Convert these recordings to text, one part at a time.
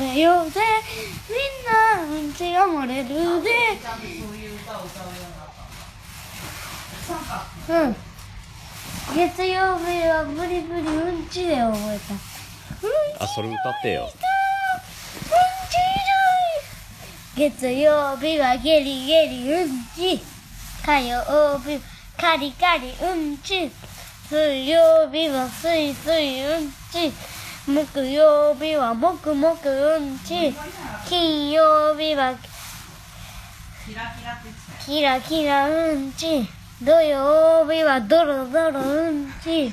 れよぜみんなうんちが漏れる。でうん。月曜日はブリブリうんちで覚えた。うんあ、それ歌ってよ。月曜日はゲリゲリうんち。火曜日はカリカリうんち。水曜日はスイスイうんち木曜日はもくもくうんち。金曜日はキラキラうんち。土曜日はドロドロうんち。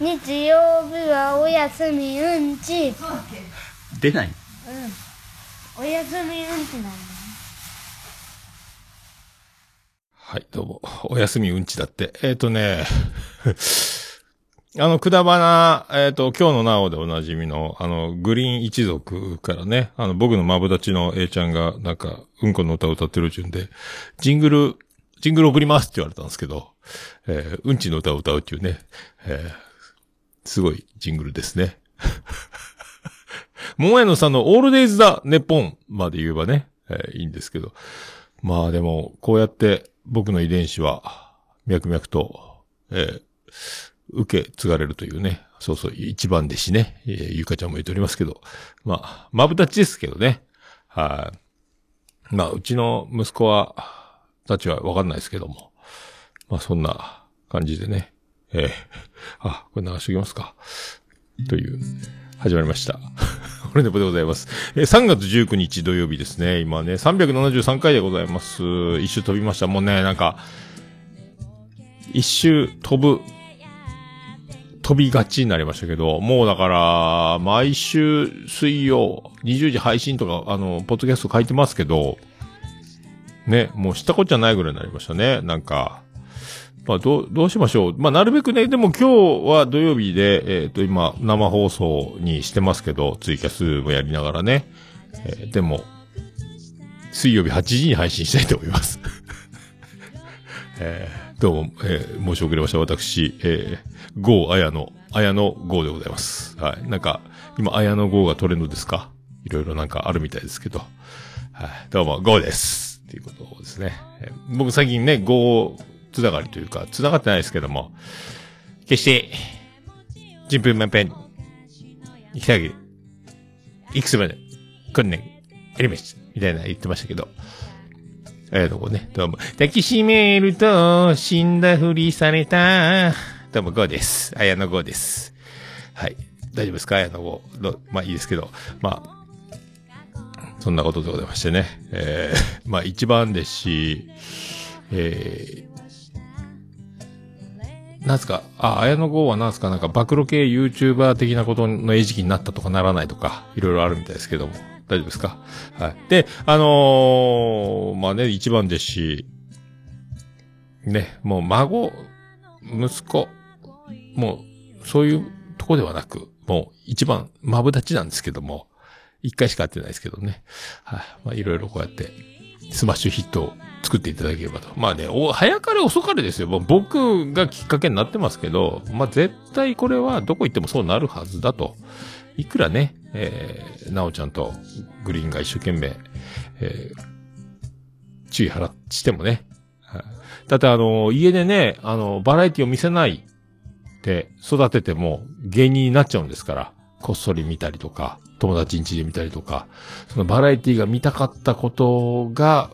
日曜日はお休みうんち。出ない？お休みうんちなんだ。はい、どうも。お休みうんちだって。えっ、とね、あの、くだばな、えっ、と、今日のなおでおなじみの、あの、グリーン一族からね、あの、僕のマブダチの A ちゃんが、なんか、うんこの歌を歌ってる順で、ジングル、ジングル送りますって言われたんですけど、えーうんちの歌を歌うっていうね、えーすごいジングルですね。桃屋のさんのオールデイズだ、ネポンまで言えばね、えーいいんですけど。まあでも、こうやって僕の遺伝子は、脈々と、えー受け継がれるというね。そうそう、一番弟子ね。えーゆかちゃんも言っておりますけど。まあ、まぶたちですけどね。はい。まあ、うちの息子は、たちはわかんないですけども。まあ、そんな感じでね。えーあ、これ流しておきますか。という、始まりました。これでございます。えー3月19日土曜日ですね。今ね、373回でございます。一周飛びました。もうね、なんか、一周飛ぶ、飛びがちになりましたけど、もうだから、毎週水曜、20時配信とか、あの、ポッドキャスト書いてますけど、ね、もう知ったこっちゃないぐらいになりましたね。なんか、まあ、どう、どうしましょう。まあ、なるべくね、でも今日は土曜日で、えっ、と、今、生放送にしてますけど、ツイキャスもやりながらね。えーでも、水曜日8時に配信したいと思います。えーどうも、えー申し遅れました。私、えー、ゴー、あやの、あやのゴーでございます。はい。なんか、今、あやのゴーがトレンドですか？いろいろなんかあるみたいですけど。はい。どうも、ゴーです。っていうことですね。えー僕最近ね、ゴーつながりというか、つながってないですけども、決して、ちんぷんまんぺん、生きてあげる。いくつまで、こんなん、やりました。みたいな言ってましたけど。えー、どうもね、どうも。抱きしめると、死んだふりされた。どうも、ゴーです。あやのゴーです。はい。大丈夫ですか？あやのゴー。まあいいですけど。まあ、そんなことでございましてね。えー、まあ一番弟子、えー、なんすか、あ、綾野剛はなんすか、なんか暴露系 YouTuber 的なことの餌食になったとかならないとか、いろいろあるみたいですけども。大丈夫ですか？はい。で、あのーまあね、一番弟子、ね、もう孫、息子、もう、そういうとこではなく、もう一番、マブダチなんですけども、一回しか会ってないですけどね。はい。まあいろいろこうやって、スマッシュヒットを作っていただければと。まあね、お、早かれ遅かれですよ。もう僕がきっかけになってますけど、まあ絶対これはどこ行ってもそうなるはずだと。いくらね、えー、なおちゃんとグリーンが一生懸命、えー、注意払ってもね。だってあの、家でね、あの、バラエティを見せないで育てても芸人になっちゃうんですから。こっそり見たりとか、友達ん家で見たりとか、そのバラエティが見たかったことが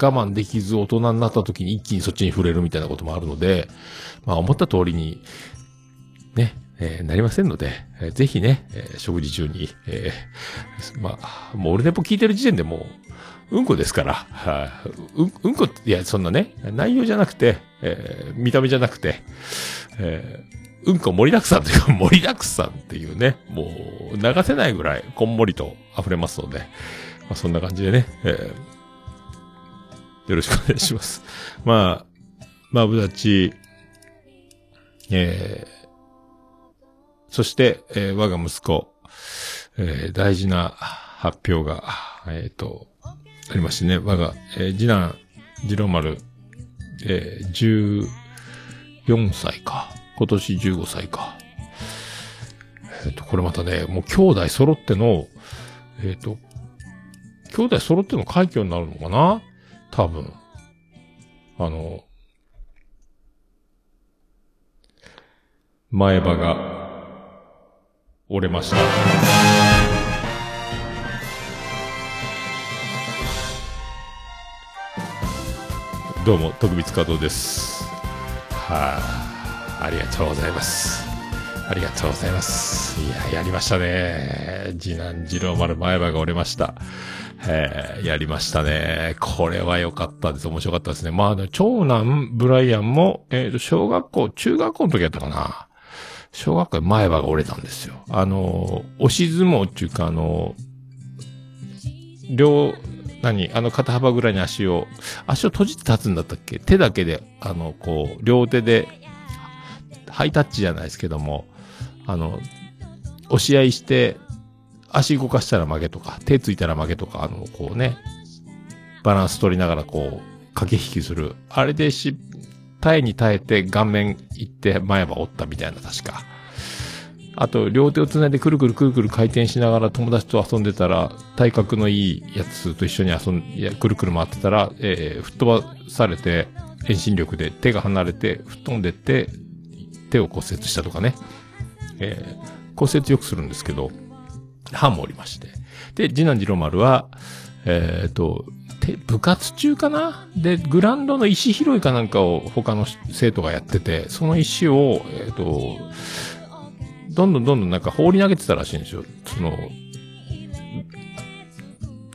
我慢できず大人になった時に一気にそっちに触れるみたいなこともあるので、まあ思った通りに、ね、えーなりませんので、えーぜひね、えー食事中に、えーまあ、もう俺ネポ聞いてる時点でもう、うんこですから、はい、うん、うんこって、いや、そんなね、内容じゃなくて、えー見た目じゃなくて、えーうんこ盛りだくさんというか、盛りだくさんっていうね、もう、流せないぐらい、こんもりと溢れますので、まあ、そんな感じでね、えーよろしくお願いします。まあ、まぶだち、えーそして、えー我が息子、えー大事な発表が、えっ、と、ありましてね、我が、えー次男、次郎丸、えー14歳か。今年15歳か。えっ、と、これまたね、もう兄弟揃っての、えっ、と、兄弟揃っての快挙になるのかな？多分。あの、前歯が折れました。どうも、徳光加藤です。はあ、ありがとうございます。ありがとうございます。いや、やりましたね。次男次郎丸前歯が折れました。えー、やりましたね。これは良かったです。面白かったですね。まあ、ね、長男ブライアンも、えっ、と、小学校、中学校の時やったかな。小学校前歯が折れたんですよ。あの、押し相撲っていうか、あの、両、何あの肩幅ぐらいに足を、足を閉じて立つんだったっけ？手だけで、あの、こう、両手で、ハイタッチじゃないですけども、あの、押し合いして、足動かしたら負けとか、手ついたら負けとか、あの、こうね、バランス取りながらこう、駆け引きする。あれでし、耐えに耐えて顔面行って前歯折ったみたいな、確か。あと、両手を繋いでくるくるくるくる回転しながら友達と遊んでたら、体格のいいやつと一緒に遊ん、いや、くるくる回ってたら、えー、吹っ飛ばされて、遠心力で手が離れて、吹っ飛んでって、手を骨折したとかね。えー、骨折よくするんですけど、歯も折りまして。で、次男次郎丸は、えっ、と、部活中かな？で、グラウンドの石拾いかなんかを他の生徒がやってて、その石を、えっ、と、どんどんどんどんなんか放り投げてたらしいんですよ。その、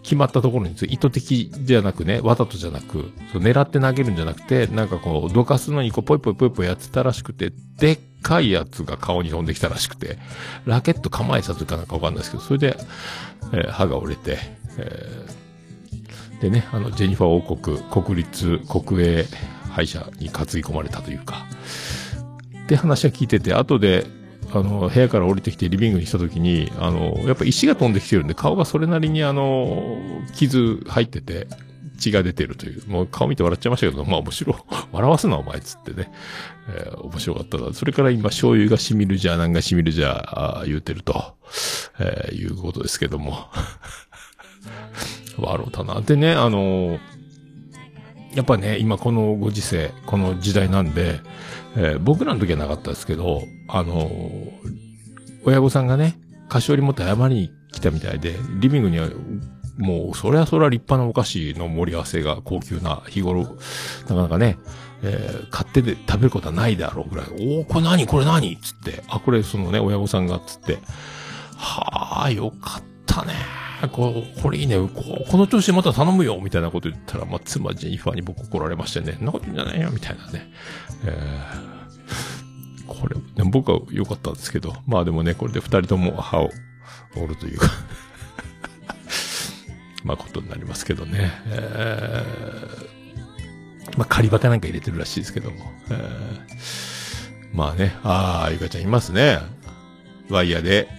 決まったところに意図的じゃなくね、わざとじゃなく、狙って投げるんじゃなくて、なんかこう、どかすのにこう、ぽいぽいぽいぽいやってたらしくて、でっかいやつが顔に飛んできたらしくて、ラケット構えたとかなんかわかんないですけど、それで、えー歯が折れて、えーでね、あの、ジェニファー王国、国立、国営歯医者に担ぎ込まれたというか、って話は聞いてて、後で、あの、部屋から降りてきてリビングにした時に、あの、やっぱ石が飛んできてるんで、顔がそれなりにあの、傷入ってて、血が出てるという。もう顔見て笑っちゃいましたけど、まあ面白い。笑わすなお前っつってね。えー面白かったな。それから今醤油が染みるじゃ、なんが染みるじゃ、あ言うてると、えーいうことですけども。笑うたな。でね、あのやっぱね、今このご時世、この時代なんで、えー僕らの時はなかったですけど、あの親御さんがね、菓子折り持って謝りに来たみたいで、リビングには、もう、そりゃそりゃ立派なお菓子の盛り合わせが高級な日頃、なかなかね、えー買ってで食べることはないだろうぐらい、おー、これ何？これ何？つって、あ、これそのね、親御さんが、つって、はあ、よかったね。こう、これいいね。ここの調子でまた頼むよみたいなこと言ったら、まあ、妻ジェニファーに僕怒られましてね。そんなこと言うんじゃないよみたいなね。えーこれ、僕は良かったんですけど、まあでもね、これで二人とも歯を折るというか、まあことになりますけどね。えーまあ仮バカなんか入れてるらしいですけども。えーまあね、ああ、ゆかちゃんいますね。ワイヤーで、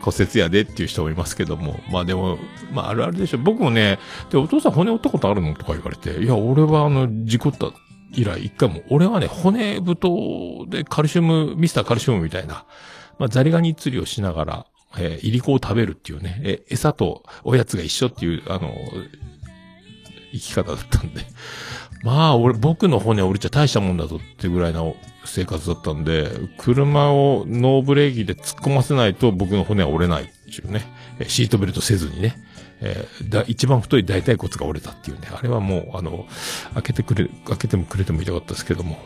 骨折やでっていう人もいますけども。まあでも、まああるあるでしょ。僕もね、で、お父さん骨折ったことあるのとか言われて、いや、俺はあの、事故った以来一回も、俺はね、骨太でカルシウム、ミスターカルシウムみたいな、まあザリガニ釣りをしながら、えー、イリコを食べるっていうね、え、餌とおやつが一緒っていう、あの、生き方だったんで。まあ、俺、僕の骨折りちゃ大したもんだぞっていうぐらいの生活だったんで、車をノーブレーキで突っ込ませないと僕の骨は折れないっていうね。シートベルトせずにね。えーだ、一番太い大腿骨が折れたっていうね。あれはもう、あの、開けてくれ、開けてもくれても痛かったですけども。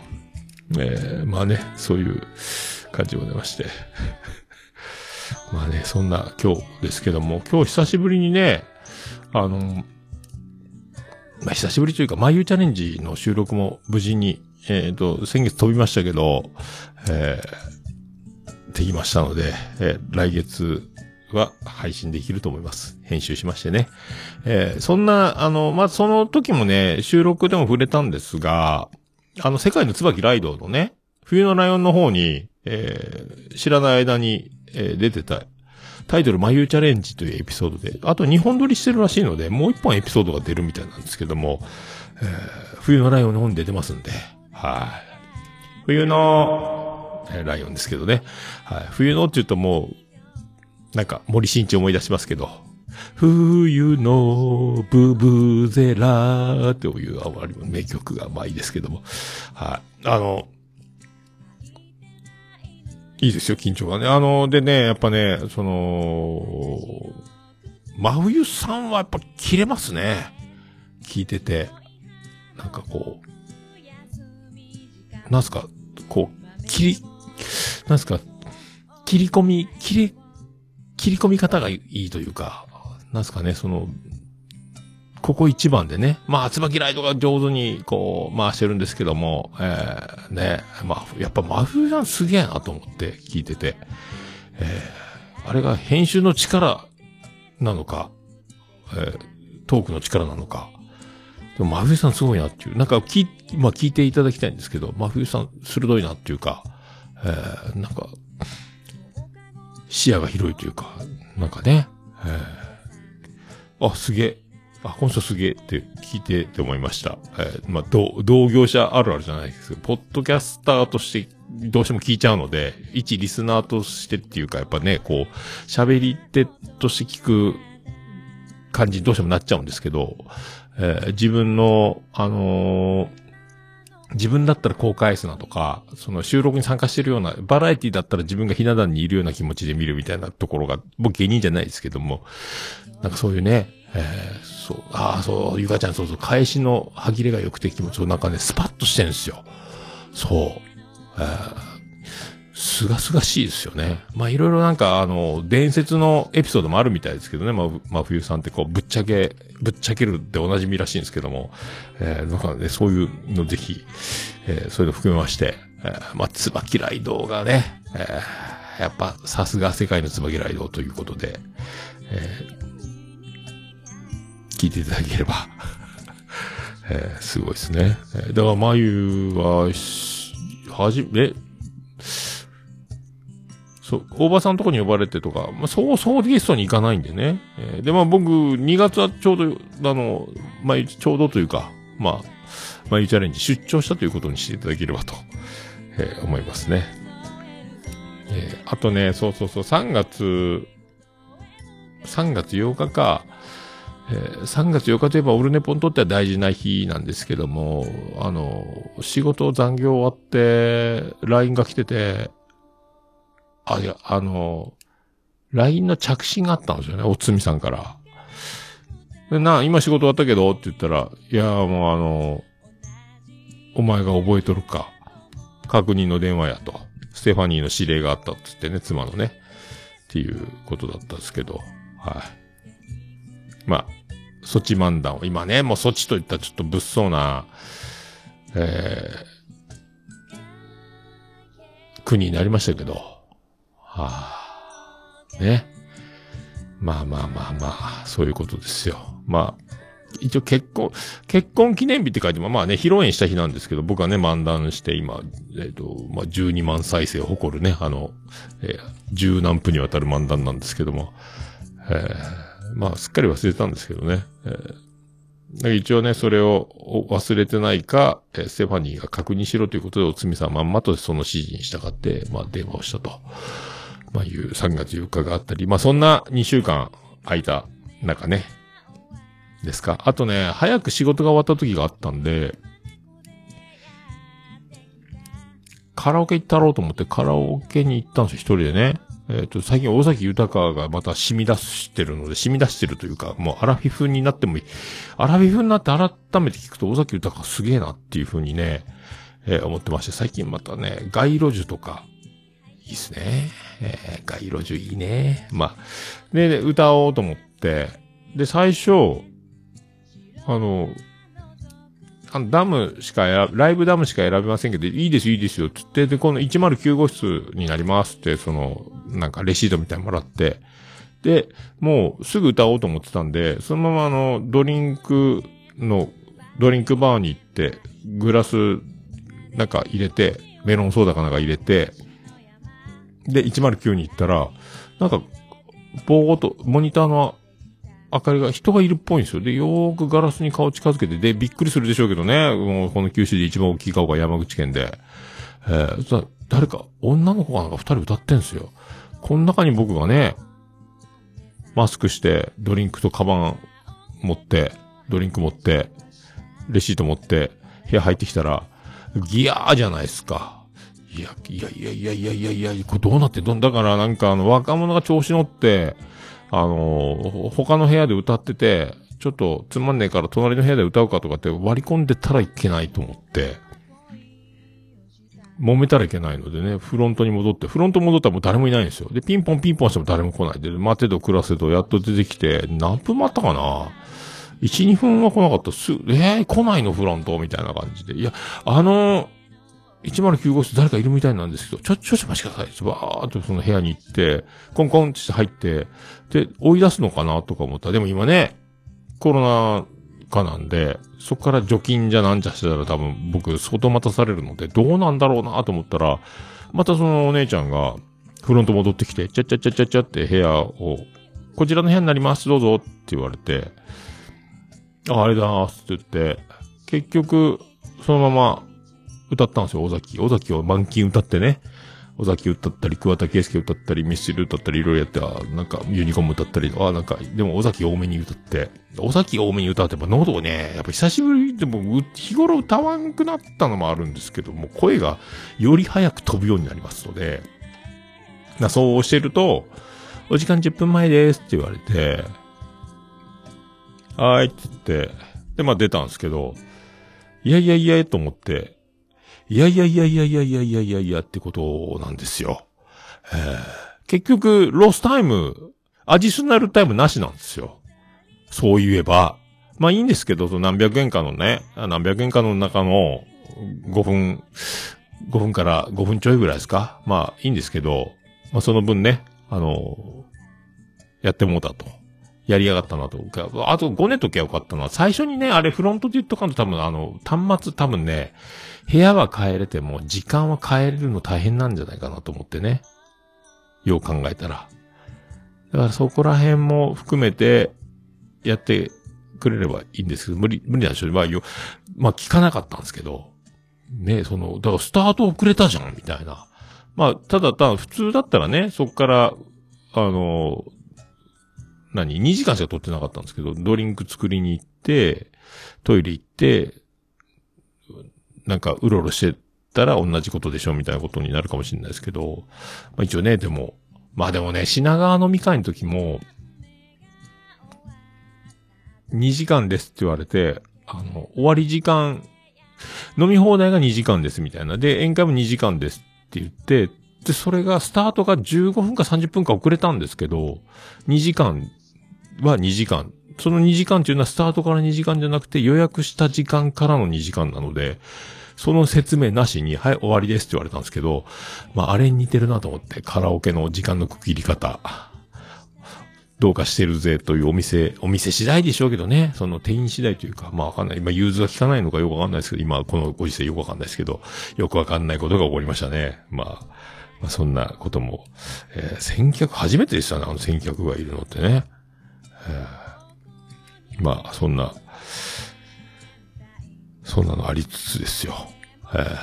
えーまあね、そういう感じでございまして。まあね、そんな今日ですけども、今日久しぶりにね、あの、まあ、久しぶりというか、眉チャレンジの収録も無事に、えっ、と、先月飛びましたけど、えー、できましたので、えー来月は配信できると思います。編集しましてね。えーそんな、あの、まあ、その時もね、収録でも触れたんですが、あの、世界の椿ライドのね、冬のライオンの方に、えー知らない間に、えー出てた、タイトル、眉チャレンジというエピソードで、あと2本撮りしてるらしいので、もう1本エピソードが出るみたいなんですけども、えー冬のライオンの方に出てますんで、はい。冬の、ライオンですけどね。はい。冬のって言うともう、なんか森進一思い出しますけど、冬のブブゼラーという名曲がまあいいですけども。はい。あの、いいですよ、緊張がね。あの、でね、やっぱね、その、真冬さんはやっぱ切れますね。聞いてて。なんかこう、なんすか、こう、切り、なんすか、切り込み、切り、切り込み方がいいというか、なんすかね、その、ここ一番でね、まあ、椿ライトが上手に、こう、回してるんですけども、えー、ね、まあ、やっぱ真冬さんすげえなと思って聞いてて、えー、あれが編集の力なのか、えー、トークの力なのか、でも真冬さんすごいなっていう、なんか聞、まあ聞いていただきたいんですけど、真冬さん鋭いなっていうか、えー、なんか、視野が広いというか、なんかね、えー、あ、すげえ、あ、この人すげえって聞いてって思いました。えー、まあ、同、同業者あるあるじゃないですけど、ポッドキャスターとしてどうしても聞いちゃうので、一リスナーとしてっていうか、やっぱね、こう、喋り手として聞く感じどうしてもなっちゃうんですけど、えー、自分の、あのー自分だったら公開すなとか、その収録に参加してるような、バラエティだったら自分がひな壇にいるような気持ちで見るみたいなところが、僕芸人じゃないですけども、なんかそういうね、えー、そう、ああ、そう、ゆかちゃんそうそう、返しの歯切れが良くて気持ちをなんかね、スパッとしてるんですよ。そう。えーすがすがしいですよね。まあいろいろなんかあの、伝説のエピソードもあるみたいですけどね。まあ、真冬さんってこう、ぶっちゃけ、ぶっちゃけるっておなじみらしいんですけども。えー、なんかね、そういうのぜひ、えー、そういうの含めまして、えー、まあ、椿ライドがね、えー、やっぱさすが世界の椿ライドということで、えー、聞いていただければ、えー、すごいですね。えー、だから、まゆは、はじめ、そう、大場さんのとこに呼ばれてとか、まあ、そう、そうゲストに行かないんでね。えー、で、まあ僕、2月はちょうど、あの、まあ、ちょうどというか、まあ、まあ、チャレンジ出張したということにしていただければと、えー、思いますね。えー、あとね、そうそうそう、3月、3月8日か、えー、3月8日といえばオルネポにとっては大事な日なんですけども、あの、仕事残業終わって、LINE が来てて、あ、いや、あの、LINE の着信があったんですよね、おつみさんから。で、な、今仕事終わったけどって言ったら、いや、もうあの、お前が覚えとるか。確認の電話やと。ステファニーの指令があったっつってね、妻のね。っていうことだったんですけど。はい。まあ、措置漫談を、今ね、もう措置といったらちょっと物騒な、えー、国になりましたけど。はあ、ね。まあまあまあまあ、そういうことですよ。まあ、一応結婚、結婚記念日って書いても、まあね、披露宴した日なんですけど、僕はね、漫談して今、えっ、ー、と、まあ12万再生を誇るね、あの、えー、十何分にわたる漫談なんですけども、えー、まあすっかり忘れたんですけどね、えー、一応ね、それを忘れてないか、えー、ステファニーが確認しろということで、おつみさんまんまとその指示に従って、まあ電話をしたと。まあいう3月4日があったり、まあそんな2週間空いた中ね、ですか。あとね、早く仕事が終わった時があったんで、カラオケ行ったろうと思ってカラオケに行ったんですよ、一人でね。えっ、ー、と、最近大崎豊がまた染み出してるので、染み出してるというか、もうアラフィフになってもいい。アラフィフになって改めて聞くと大崎豊すげえなっていう風にね、えー、思ってまして、最近またね、街路樹とか、いいっすね。えー、街路樹いいね。まあ、で、歌おうと思って、で、最初、あの、あの、ダムしか選ライブダムしか選べませんけど、いいですいいですよ、つって、で、この109号室になりますって、その、なんかレシートみたいにもらって、で、もうすぐ歌おうと思ってたんで、そのままあの、ドリンクの、ドリンクバーに行って、グラス、なんか入れて、メロンソーダかなんか入れて、で、109に行ったら、なんか、ぼーっと、モニターの明かりが、人がいるっぽいんですよ。で、よーくガラスに顔近づけて、で、びっくりするでしょうけどね、もうこの九州で一番大きい顔が山口県で。えー、誰か、女の子がなんか二人歌ってんすよ。この中に僕がね、マスクして、ドリンクとカバン持って、ドリンク持って、レシート持って、部屋入ってきたら、ギヤーじゃないですか。いや、いやいやいやいやいやいや、これどうなってんの？だからなんかあの、若者が調子乗って、あの、他の部屋で歌ってて、ちょっとつまんねえから隣の部屋で歌うかとかって割り込んでたらいけないと思って、揉めたらいけないのでね、フロントに戻って、フロント戻ったらもう誰もいないんですよ。で、ピンポンピンポンしても誰も来ないで、待てど暮らせどやっと出てきて、何分待ったかな ?1、2分は来なかった。す、えー、来ないの？フロント？みたいな感じで。いや、あの109号室誰かいるみたいなんですけど、ちょ、ちょ、ちょ、待ちください。バーっとその部屋に行って、コンコンって入って、で、追い出すのかなとか思ったら、でも今ね、コロナ禍なんで、そこから除菌じゃなんじゃしてたら多分僕相当待たされるので、どうなんだろうなと思ったら、またそのお姉ちゃんがフロント戻ってきて、ちゃちゃちゃちゃちゃって部屋を、こちらの部屋になります、どうぞって言われて、あ、ありがとうございますって言って、結局、そのまま歌ったんですよ、尾崎。尾崎を満金歌ってね。尾崎歌ったり、桑田佳祐歌ったり、ミスチル歌ったり、いろいろやって、あなんか、ユニコーン歌ったり、あなんか、でも尾崎多めに歌って、尾崎多めに歌って、やっぱ喉をね、やっぱ久しぶりでも、日頃歌わんくなったのもあるんですけども、声がより早く飛ぶようになりますので、なそうしてると、お時間10分前ですって言われて、はーいって言って、で、まあ出たんですけど、いやいやいやと思って、いやいやいやいやいやいやいやいやいやってことなんですよ。えー結局、ロスタイム、アディショナルタイムなしなんですよ。そう言えば。まあいいんですけど、何百円かのね、何百円かの中の5分、5分から5分ちょいぐらいですかまあいいんですけど、まあその分ね、あの、やってもうたと。やりやがったなと。あと、ごねときゃよかったのは、最初にね、あれフロントで言っとかんと多分あの、端末多分ね、部屋は変えれても、時間は変えれるの大変なんじゃないかなと思ってね。よう考えたら。だからそこら辺も含めて、やってくれればいいんですけど、無理、無理なんでしょう。まあ、よ、まあ聞かなかったんですけど。ねその、だからスタート遅れたじゃん、みたいな。まあ、ただ、ただ、普通だったらね、そこから、あの、何 ?2 時間しか撮ってなかったんですけど、ドリンク作りに行って、トイレ行って、なんか、うろうろしてたら同じことでしょみたいなことになるかもしれないですけど、まあ一応ね、でも、まあでもね、品川飲み会の時も、2時間ですって言われて、あの、終わり時間、飲み放題が2時間ですみたいな。で、宴会も2時間ですって言って、で、それが、スタートが15分か30分か遅れたんですけど、2時間は2時間。その2時間っていうのはスタートから2時間じゃなくて予約した時間からの2時間なので、その説明なしに、はい、終わりですって言われたんですけど、まあ、あれに似てるなと思って、カラオケの時間の区切り方。どうかしてるぜというお店、お店次第でしょうけどね、その店員次第というか、まあわかんない。今、融通が効かないのかよくわかんないですけど、今、このご時世よくわかんないですけど、よくわかんないことが起こりましたね。まあ、まあ、そんなことも、えー、先客、初めてでしたね、あの先客がいるのってね。えーまあ、そんな、そんなのありつつですよ。えー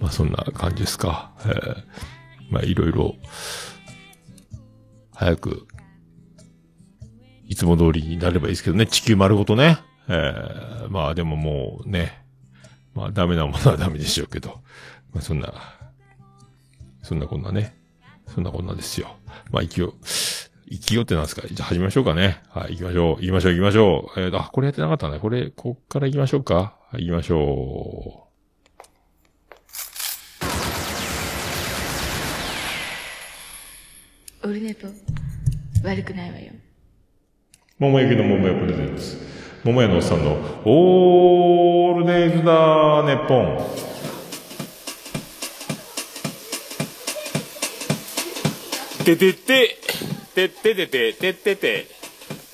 まあ、そんな感じですか。えーまあ、いろいろ、早く、いつも通りになればいいですけどね、地球丸ごとね。えーまあでももうね、まあダメなものはダメでしょうけど、まあそんな、そんなこんなね、そんなこんなですよ。まあ一応勢い、勢いってなんですか？じゃあ始めましょうかね。はい、行きましょう。行きましょう、行きましょう。えー、あ、これやってなかったね。これ、こっから行きましょうか。はい、行きましょうオルネポ悪くないわよ。桃焼の桃屋プレゼンツ。桃屋のおっさんの、オールデイズだ、ネッポン。ててて、てっててて、てってて、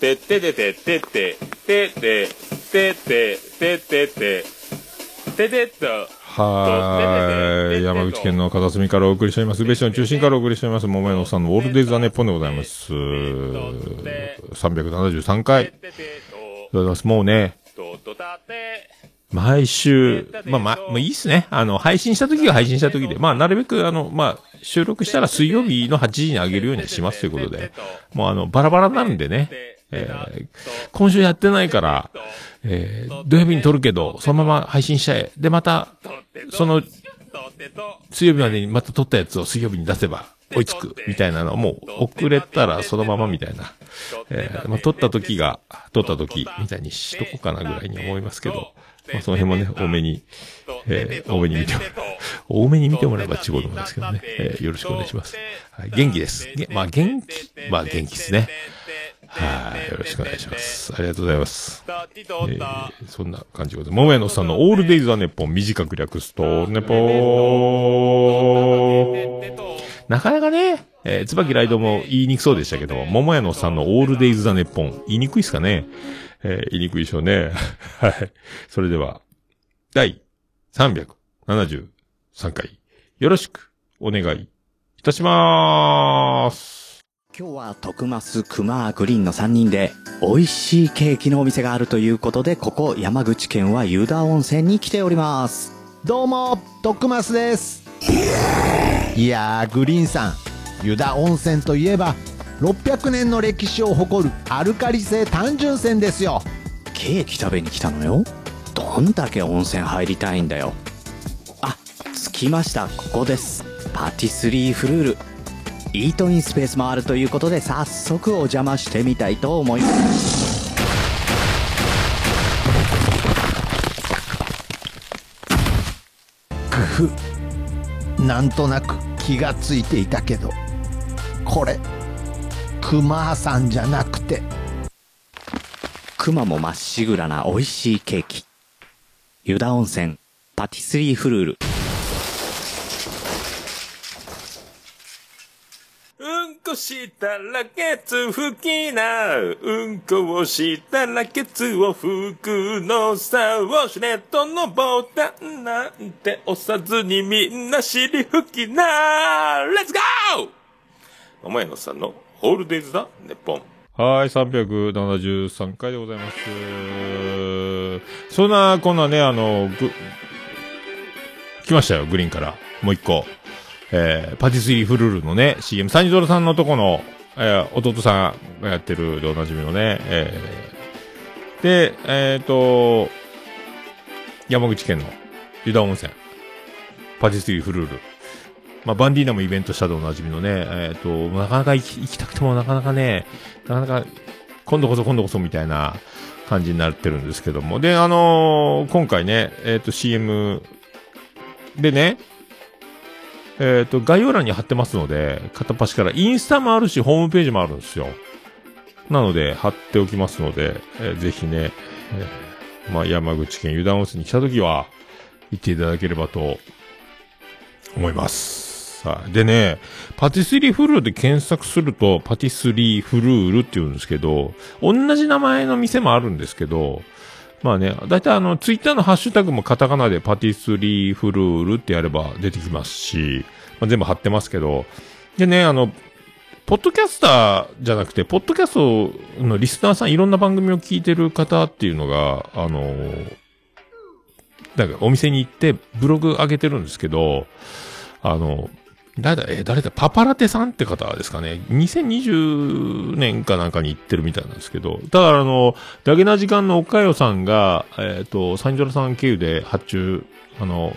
てっててて、てって、てって、てって、てって、てって、ててっと。はーい。山口県の片隅からお送りしております。宇部市の中心からお送りしております。桃屋のさんのオールデイズ・ザ・ネッポンでございます。373回。ありがとうございます。もうね、毎週、まあまあ、まあいいっすね。あの、配信した時が配信した時で、まあなるべくあの、まあ、収録したら水曜日の8時に上げるようにしますということで、もうあの、バラバラなんでね、えー今週やってないから、えー土曜日に撮るけど、そのまま配信しちゃえ。で、また、その、水曜日までにまた撮ったやつを水曜日に出せば追いつくみたいなのはもう遅れたらそのままみたいな。えーまあ、撮った時が、撮った時みたいにしとこうかなぐらいに思いますけど、まあ、その辺もね、多めに、えー多めに見てもらう。多めに見てもらえば違うと思うんですけどね。えーよろしくお願いします。はい、元気です。まあ元気、まあ元気ですね。はい、よろしくお願いします。ありがとうございます。えーそんな感じでございます。ももやのさんのオールデイズ・ザ・ネポン短く略すと、ネポー。なかなかね、えー、椿ライドも言いにくそうでしたけど、桃屋のさんのオールデイズ・ザ・ネッポン、言いにくいっすかね？えー言いにくいでしょうね。はい。それでは、第373回、よろしくお願いいたしまーす。今日は徳増クマグリーンの3人で美味しいケーキのお店があるということでここ山口県は湯田温泉に来ておりますどうも、トックマスです。いやー、グリーンさん、湯田温泉といえば、600年の歴史を誇るアルカリ性単純泉ですよ。ケーキ食べに来たのよ。どんだけ温泉入りたいんだよ。あ着きました。ここです。パティスリーフルール。イートインスペースもあるということで早速お邪魔してみたいと思います。ふなんとなく気がついていたけど、これ、クマさんじゃなくて、クマもまっしぐらな美味しいケーキ。湯田温泉パティスリーフルールうんこしたらケツ拭きな。うんこをしたらケツを拭くのさ。ウォシュレットのボタンなんて押さずにみんな尻拭きな。レッツゴー桃屋のさんのホールデイズだ、ネッポン。はい、373回でございます。そんな、こんなね、あの、ぐ、来ましたよ、グリーンから。もう一個。えー、パティスリーフルールのね、CM、サニドラさんのとこの、えー、弟さんがやってるでおなじみのね、えー、で、えっ、と、山口県の湯田温泉、パティスリーフルール。まあ、バンディーナもイベントしたでおなじみのね、えっ、と、なかなか行き行きたくてもなかなかね、なかなか、今度こそ今度こそみたいな感じになってるんですけども。で、あのー今回ね、えっ、と、CM でね、えっ、と、概要欄に貼ってますので、片っ端からインスタもあるし、ホームページもあるんですよ。なので、貼っておきますので、えーぜひね、えーまあ、山口県湯田温泉に来た時は、行っていただければと、思います。さあ、でね、パティスリーフルールで検索すると、パティスリーフルールって言うんですけど、同じ名前の店もあるんですけど、まあね、だいたいあの、ツイッターのハッシュタグもカタカナでパティスリーフルールってやれば出てきますし、まあ、全部貼ってますけど、でね、あの、ポッドキャスターじゃなくて、ポッドキャストのリスナーさん、いろんな番組を聞いてる方っていうのが、あの、なんかお店に行ってブログ上げてるんですけど、あの、誰だ、え誰だ、パパラテさんって方ですかね。2020年かなんかに行ってるみたいなんですけど、だからあの、ダゲな時間のおかよさんが、えっ、と、サンジョラさん経由で発注、あの、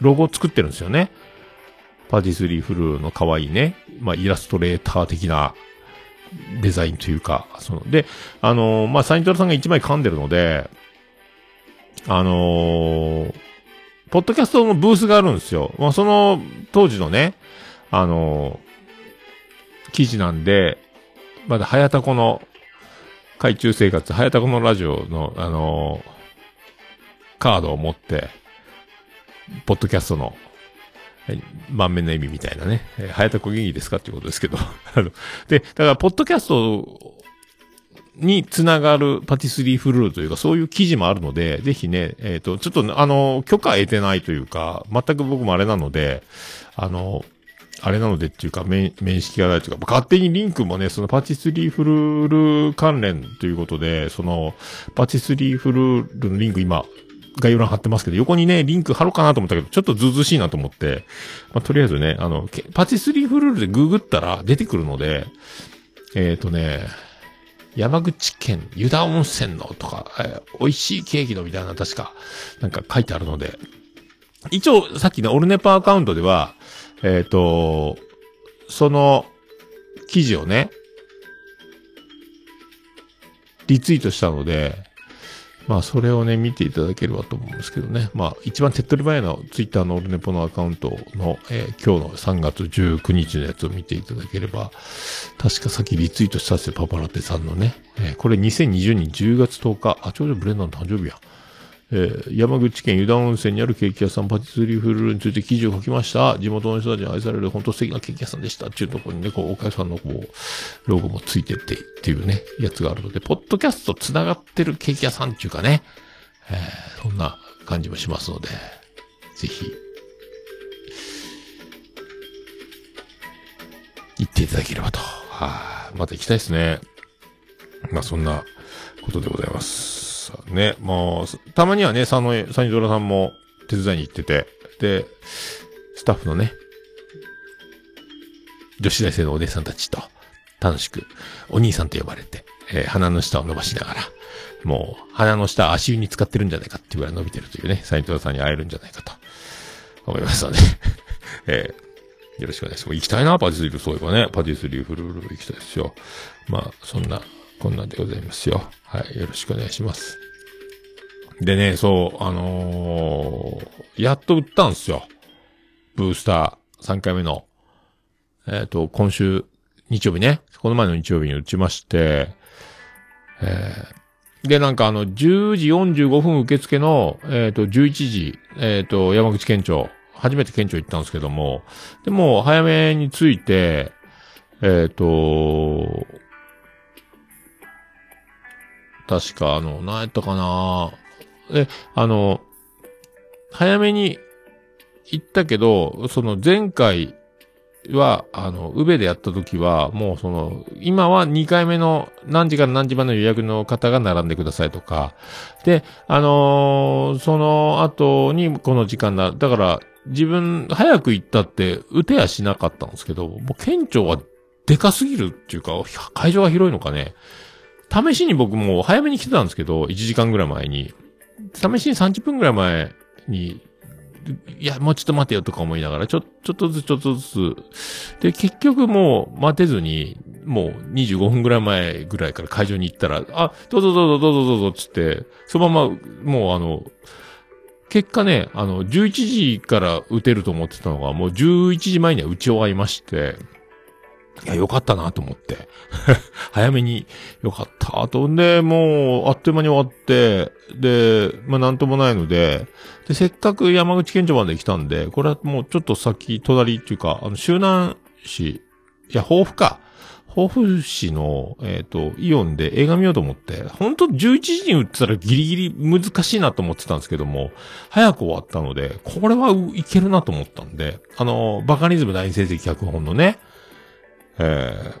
ロゴを作ってるんですよね。パティスリーフルーの可愛いね、まあ、イラストレーター的なデザインというか、その、で、あのまあ、サンジョラさんが一枚噛んでるので、あのーポッドキャストのブースがあるんですよ。まあ、その当時のね、あのー記事なんで、まだ、はやたこの、海中生活、はやたこのラジオの、あのーカードを持って、ポッドキャストの、はい満面の意味みたいなね、えーはやたこ元気ですか？っていうことですけど、で、だから、ポッドキャストにつながるパティスリーフルールというか、そういう記事もあるので、ぜひね、えっ、と、ちょっと、あの、許可得てないというか、全く僕もあれなので、あの、あれなのでっていうか、面、面識がないというか、勝手にリンクもね、そのパティスリーフルール関連ということで、その、パティスリーフルールのリンク今、概要欄貼ってますけど、横にね、リンク貼ろうかなと思ったけど、ちょっとずうずしいなと思って、まあ、とりあえずね、あの、パティスリーフルールでググったら出てくるので、えっ、とね、山口県湯田温泉のとか、えー美味しいケーキのみたいな確か、なんか書いてあるので、一応、さっきねオルネパアカウントでは、えっ、と、その、記事をね、リツイートしたので、まあ、それをね、見ていただければと思うんですけどね。まあ、一番手っ取り早いのは、ツイッターのオルネポのアカウントの、えー今日の3月19日のやつを見ていただければ、確かさっきリツイートしたっすよ、パパラテさんのね。えーこれ2020年10月10日、あ、ちょうどブレンダーの誕生日や。えー山口県湯田温泉にあるケーキ屋さんパティスリーフルールについて記事を書きました。地元の人たちに愛される本当素敵なケーキ屋さんでしたっていうところにね、こう、お客さんのこう、ロゴもついてってっていうね、やつがあるので、ポッドキャスト繋がってるケーキ屋さんっていうかね、えーそんな感じもしますので、ぜひ、行っていただければと。はい、また行きたいですね。まあそんなことでございます。さね、まあ、たまにはね、佐野、サニドラさんも手伝いに行ってて、で、スタッフのね、女子大生のお姉さんたちと楽しくお兄さんと呼ばれて、えー鼻の下を伸ばしながら、もう鼻の下足湯に使ってるんじゃないかっていうぐらい伸びてるというね、サニドラさんに会えるんじゃないかと思いますので、えーよろしくお願いします。行きたいな、パティスリー、そういえばね。パティスリーフルール行きたいですよ。まあ、そんな、こんなんでございますよ。はい、よろしくお願いします。でね、そう、あのーやっと売ったんすよ。ブースター3回目の。えっ、と、今週、日曜日ね。この前の日曜日に打ちまして、えーで、なんかあの、10時45分受付の、えっ、と、11時、えっ、と、山口県庁、初めて県庁行ったんですけども、でも、早めに着いて、えっ、と、確か、あの、何やったかなえ、あの、早めに行ったけど、その前回は、あの、宇部でやった時は、もうその、今は2回目の何時から何時までの予約の方が並んでくださいとか、で、あのーその後にこの時間だ、だから、自分、早く行ったって、打てやしなかったんですけど、もう県庁はでかすぎるっていうか、会場が広いのかね。試しに僕も早めに来てたんですけど、1時間ぐらい前に。試しに30分ぐらい前に、いや、もうちょっと待てよとか思いながら、ちょ、ちょっとずつちょっとずつ。で、結局もう待てずに、もう25分ぐらい前ぐらいから会場に行ったら、あ、どうぞどうぞどうぞどうぞつって、そのまま、もうあの、結果ね、あの、11時から打てると思ってたのが、もう11時前には打ち終わりまして、いや、よかったなと思って。早めによかった。あと、で、もう、あっという間に終わって、で、まあ、なんともないので、で、せっかく山口県庁まで来たんで、これはもうちょっと先、隣っていうか、あの、周南市、いや、豊富か。豊富市の、えっ、と、イオンで映画見ようと思って、本当11時に打ってたらギリギリ難しいなと思ってたんですけども、早く終わったので、これはいけるなと思ったんで、あの、バカリズム大成績脚本のね、えー、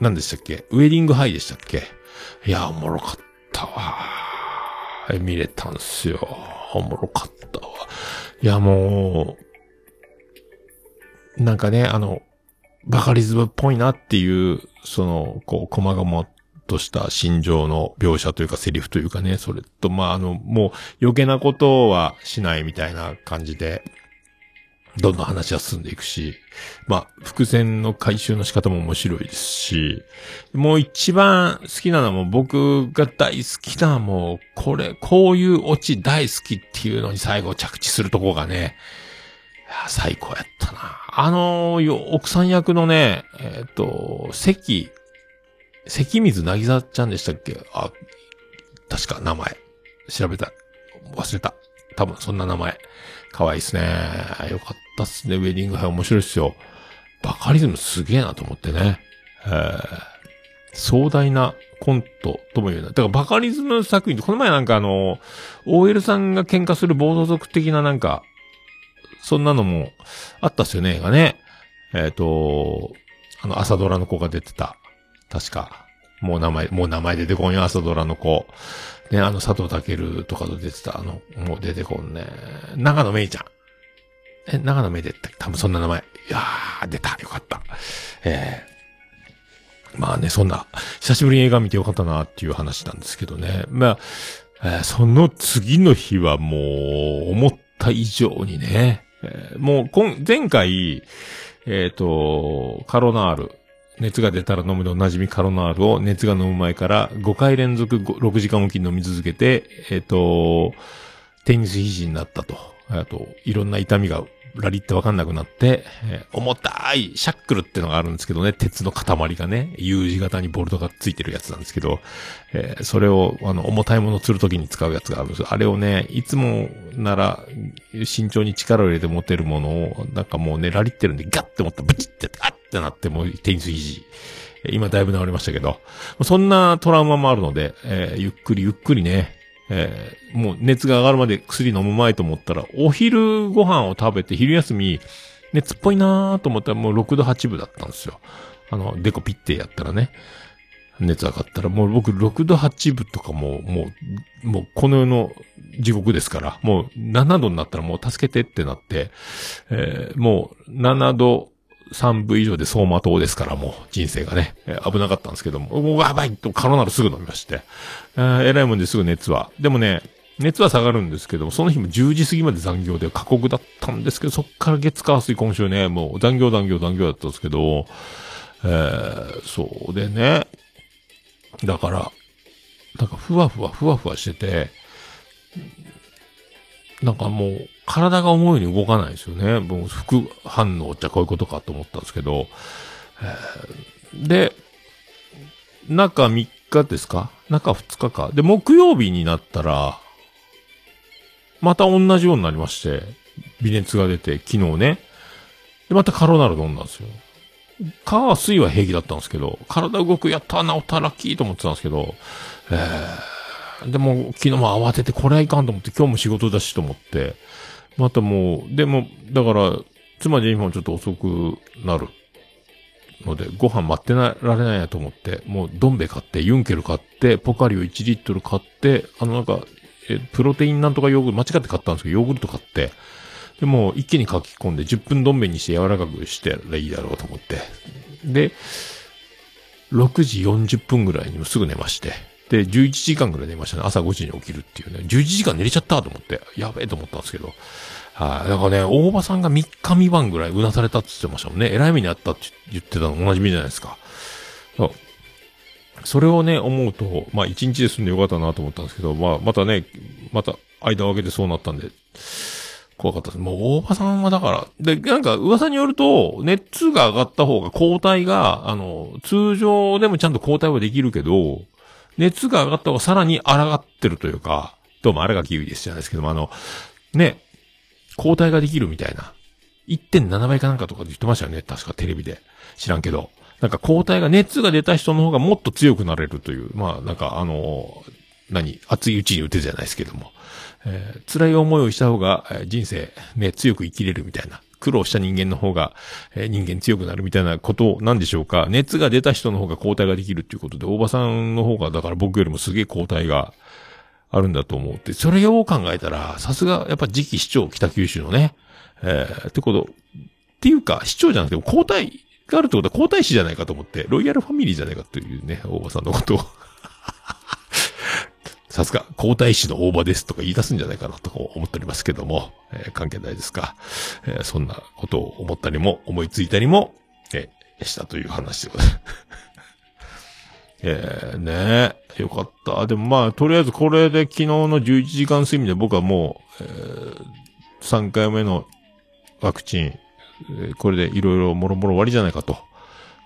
何でしたっけ？ウェディングハイでしたっけ？いや、おもろかったわ。見れたんすよ。おもろかったわ。いや、もう、なんかね、あの、バカリズムっぽいなっていう、その、こう、細々とした心情の描写というかセリフというかね、それと、まあ、あの、もう余計なことはしないみたいな感じで、どんどん話は進んでいくし、まあ、伏線の回収の仕方も面白いですし、もう一番好きなのはもう僕が大好きなもう、これ、こういうオチ大好きっていうのに最後着地するとこがね、最高やったな。あの、奥さん役のね、えっ、と、関、関水なぎさちゃんでしたっけ？あ、確か名前。調べた。忘れた。多分そんな名前。可愛いっすね。よかったたっすね。ウェディングハイ面白いっすよ。バカリズムすげえなと思ってね。えー壮大なコントとも言うな。だからバカリズム作品この前なんかあの、OL さんが喧嘩する暴走族的ななんか、そんなのもあったっすよね、映画ね。えっ、と、あの、朝ドラの子が出てた。確か。もう名前、もう名前出てこんよ、朝ドラの子。ね、あの佐藤健とかと出てた、あの、もう出てこんね。長野めいちゃん。え、長野めでった多分そんな名前。いやー、出た。よかった。えー、まあね、そんな、久しぶりに映画見てよかったなっていう話なんですけどね。まあ、えーその次の日はもう、思った以上にね、えーもう、今、前回、えっ、と、カロナール、熱が出たら飲むでおなじみカロナールを熱が飲む前から5回連続6時間おきに飲み続けて、えっ、と、テニス肘になったと。あと、いろんな痛みがラリってわかんなくなって、えー重たいシャックルってのがあるんですけどね、鉄の塊がね、U 字型にボルトがついてるやつなんですけど、えーそれを、あの、重たいものを釣るときに使うやつがあるんですよ。あれをね、いつもなら、慎重に力を入れて持てるものを、なんかもうね、ラリってるんで、ガッて持ったらブチってやって、あってなって、もうテニス肘。今だいぶ治りましたけど、そんなトラウマもあるので、えーゆっくりゆっくりね、えーもう熱が上がるまで薬飲む前と思ったら、お昼ご飯を食べて昼休み、熱っぽいなーと思ったらもう6度8分だったんですよ。あの、デコピッてやったらね。熱上がったら、もう僕6度8分とかもう、もう、もうこの世の地獄ですから、もう7度になったらもう助けてってなって、えーもう7度3分以上で走馬灯ですから、もう人生がね、危なかったんですけども、もうやばいとカロナルすぐ飲みまして、えー偉いもんですぐ熱は。でもね、熱は下がるんですけども、その日も10時過ぎまで残業で過酷だったんですけど、そっから月火水今週ね、もう残業残業残業だったんですけど、えー、そうでね、だから、なんかふわふわふわふわしてて、なんかもう、体が思うように動かないですよね。もう副反応ってこういうことかと思ったんですけど、で、中3日ですか？中2日か。で、木曜日になったら、また同じようになりまして、微熱が出て、昨日ね。で、またカロナル飲んだんですよ。火、水は平気だったんですけど、体動く、やった、治った、ラッキーと思ってたんですけど、えー、でも、昨日も慌てて、これはいかんと思って、今日も仕事だしと思って、またもう、でも、だから、妻ジェニファーもちょっと遅くなる。ので、ご飯待ってなられないやと思って、もう、どん兵衛買って、ユンケル買って、ポカリを1リットル買って、あのなんか、え、プロテインなんとかヨーグルト、間違って買ったんですけど、ヨーグルト買って、で、もう一気に書き込んで、10分どん兵衛にして柔らかくしてらいいだろうと思って。で、6時40分ぐらいにもすぐ寝まして。で、11時間ぐらい寝ましたね。朝5時に起きるっていうね。11時間寝れちゃったと思って。やべえと思ったんですけど。はい。だからね、大場さんが3日未晩ぐらいうなされたって言ってましたもんね。偉い目にあったって言ってたの同じ目じゃないですか。そうそれをね、思うと、まあ一日で済んでよかったなと思ったんですけど、まあまたね、また間を空けてそうなったんで、怖かったです。もう大場さんはだから、で、なんか噂によると、熱が上がった方が抗体が、あの、通常でもちゃんと抗体はできるけど、熱が上がった方がさらに抗ってるというか、どうもあれがキウイですじゃないですけども、あの、ね、抗体ができるみたいな。1.7倍かなんかとかで言ってましたよね。確かテレビで。知らんけど。なんか抗体が、熱が出た人の方がもっと強くなれるという。まあ、なんかあの何熱いうちに打てじゃないですけども。えー辛い思いをした方が、えー人生、ね、強く生きれるみたいな。苦労した人間の方が、えー人間強くなるみたいなことなんでしょうか。熱が出た人の方が抗体ができるっていうことで、大場さんの方が、だから僕よりもすげえ抗体があるんだと思うって、それを考えたら、さすが、やっぱ次期市長、北九州のね、えー、ってこと、っていうか、市長じゃなくても抗体があるってことは皇太子じゃないかと思って、ロイヤルファミリーじゃないかというね、大場さんのことを。さすが、皇太子の大場ですとか言い出すんじゃないかなと思っておりますけども、えー関係ないですか、えーそんなことを思ったりも、思いついたりも、えーしたという話でございます。えー、ねえ、よかった。でもまあ、とりあえずこれで昨日の11時間睡眠で僕はもう、えー、3回目のワクチン、えーこれでいろいろもろもろ終わりじゃないかと。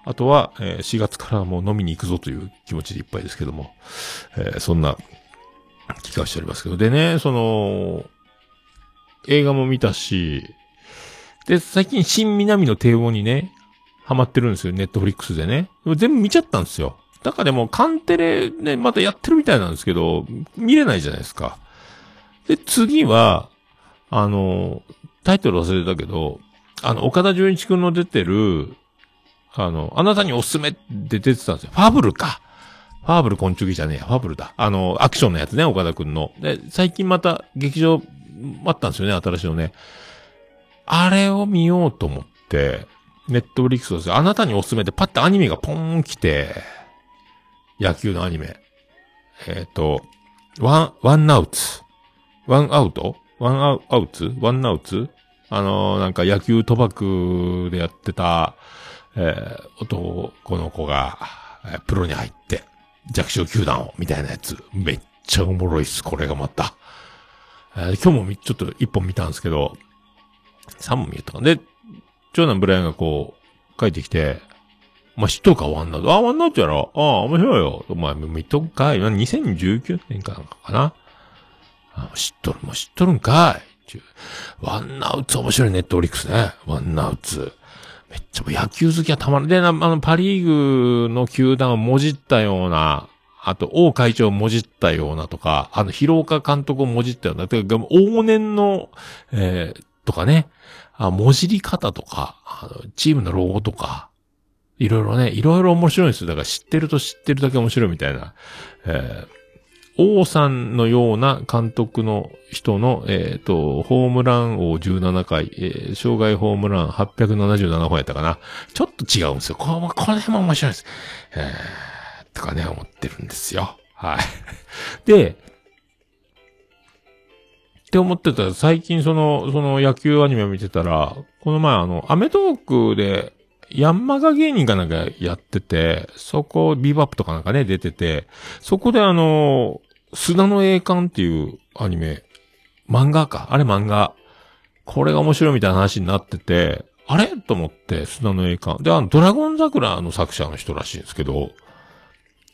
あとは、えー4月からもう飲みに行くぞという気持ちでいっぱいですけども、えーそんな気がしておりますけど。でね、その、映画も見たし、で、最近新南の帝王にね、ハマってるんですよ、ネットフリックスでね。でも全部見ちゃったんですよ。だからでも、カンテレね、またやってるみたいなんですけど、見れないじゃないですか。で、次は、あの、タイトル忘れたけど、あの、岡田純一くんの出てる、あの、あなたにおすすめって出てたんですよ。ファブルか。ファーブル昆虫記じゃねえや、ファーブルだ。あの、アクションのやつね、岡田くんの。で、最近また劇場、あったんですよね、新しいのね。あれを見ようと思って、ネットフリックスですあなたにおすすめでパッてアニメがポーン来て、野球のアニメ。えっ、と、ワン、ワンアウツ。ワンアウト？ワンアウアウツ？ワンアウツ？あのーなんか野球賭博でやってた、えー男の子が、えープロに入って、弱小球団を、みたいなやつ。めっちゃおもろいっす、これがまた。えー今日もみちょっと一本見たんですけど、三本見えたか。で、長男ブライアンがこう、帰ってきて、まあ、知っとるか、ワンナウト。あ、ワンナウトやろ。ああ、面白いよ。お前、見とんかい。2019年かなんかかな。あ知っとる、もう知っとるんかい。ワンナウツ面白いネットオリックスね。ワンナウツ。めっちゃ野球好きはたまらん。で、あの、パリーグの球団をもじったような、あと、王会長をもじったようなとか、あの、広岡監督をもじったような、てか、往年の、えー、とかね、あ、もじり方とか、あの、チームのロゴとか、いろいろね、いろいろ面白いんですよ。だから知ってると知ってるだけ面白いみたいな。えー、王さんのような監督の人の、えっ、と、ホームラン王17回、えー、障害ホームラン877本やったかな。ちょっと違うんですよ。このこの辺も面白いです。えー、とかね、思ってるんですよ。はい。で、って思ってたら、最近その、その野球アニメを見てたら、この前あの、アメトークで、ヤンマガ芸人かなんかやってて、そこ、ビーバップとかなんかね、出てて、そこであの、砂の栄冠っていうアニメ、漫画か？あれ漫画。これが面白いみたいな話になってて、あれ？と思って、砂の栄冠。で、あの、ドラゴン桜の作者の人らしいんですけど、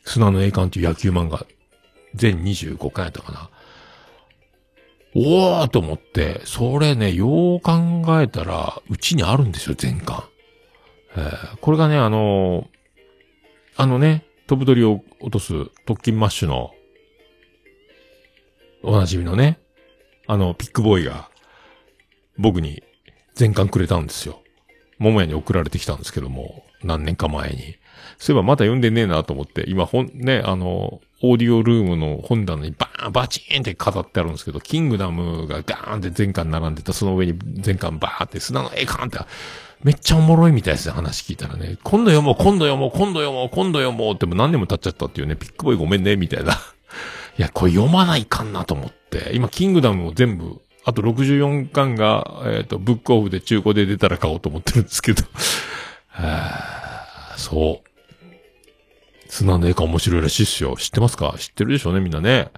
砂の栄冠っていう野球漫画、全25回やったかな。おーと思って、それね、よう考えたら、うちにあるんですよ、全巻。えーこれがね、あのーあのね、飛ぶ鳥を落とす特勤マッシュの、おなじみのね、あの、ピックボーイが、僕に全巻くれたんですよ。桃屋に送られてきたんですけども、何年か前に。そういえばまだ読んでねえなと思って、今本、ね、あの、オーディオルームの本棚にバーン、バチーンって飾ってあるんですけど、キングダムがガーンって全巻並んでた、その上に全巻バーって砂の栄冠って、めっちゃおもろいみたいですね、話聞いたらね。今度読もう、今度読もう、今度読もう、今度読もうってもう何年も経っちゃったっていうね、ピックボーイごめんね、みたいな。いや、これ読まないかんなと思って。今、キングダムを全部、あと64巻が、えっ、と、ブックオフで中古で出たら買おうと思ってるんですけど。は あそう。砂の絵が面白いらしいっすよ。知ってますか？知ってるでしょうね、みんなね。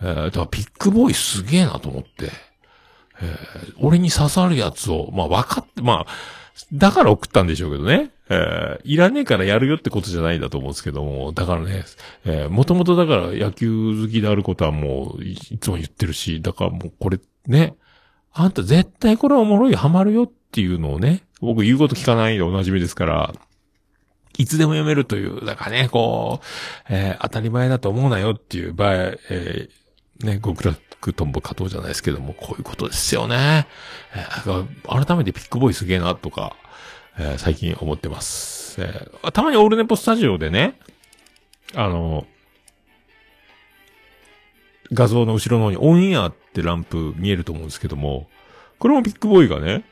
えー、だからピックボーイすげえなと思って。えー俺に刺さるやつを、まあ分かって、まあ、だから送ったんでしょうけどね。えーいらねえからやるよってことじゃないんだと思うんですけども、だからね、えー、もともとだから野球好きであることはもうい、いつも言ってるし、だからもうこれ、ね、あんた絶対これはおもろい、ハマるよっていうのをね、僕言うこと聞かないでおなじみですから、いつでも読めるという、だからね、こう、えー当たり前だと思うなよっていう場合、えーね、極楽とんぼ加藤じゃないですけども、こういうことですよね。えー改めてピックボーイすげえな、とか、えー最近思ってます。えーたまにオールネポスタジオでね、あの、画像の後ろの方にオンエアってランプ見えると思うんですけども、これもピックボーイがね、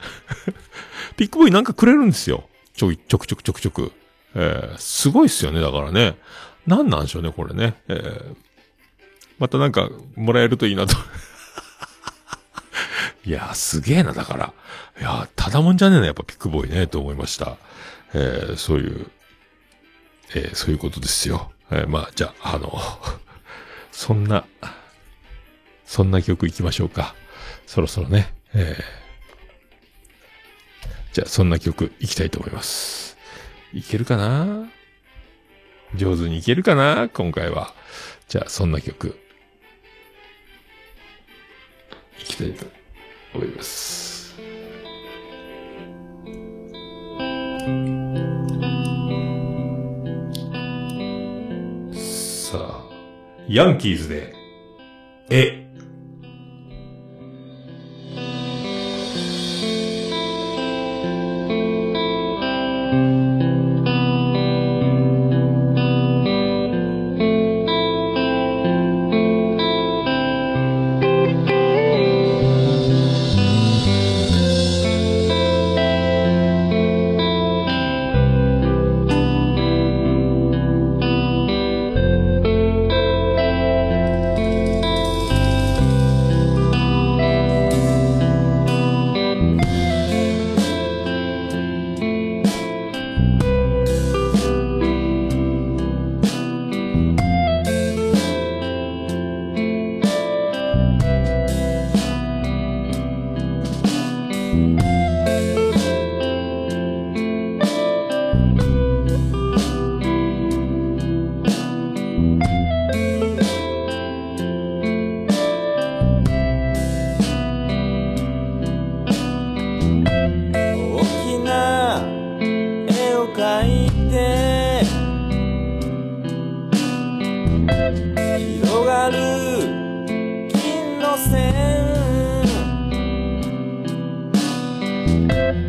ピックボーイなんかくれるんですよ。ちょい、ちょくちょくちょくちょく。えーすごいっすよね、だからね。なんなんでしょうね、これね。えーまたなんか、もらえるといいなと。いや、すげえな、だから。いや、ただもんじゃねえな、やっぱピックボーイね、と思いました。えーそういう、えーそういうことですよ。えーまあ、じゃあ、あの、そんな、そんな曲行きましょうか。そろそろね。えーじゃあ、そんな曲行きたいと思います。いけるかな？上手にいけるかな？今回は。じゃあ、そんな曲。いきたいと思います。さあ、ヤンキーズで、え、僕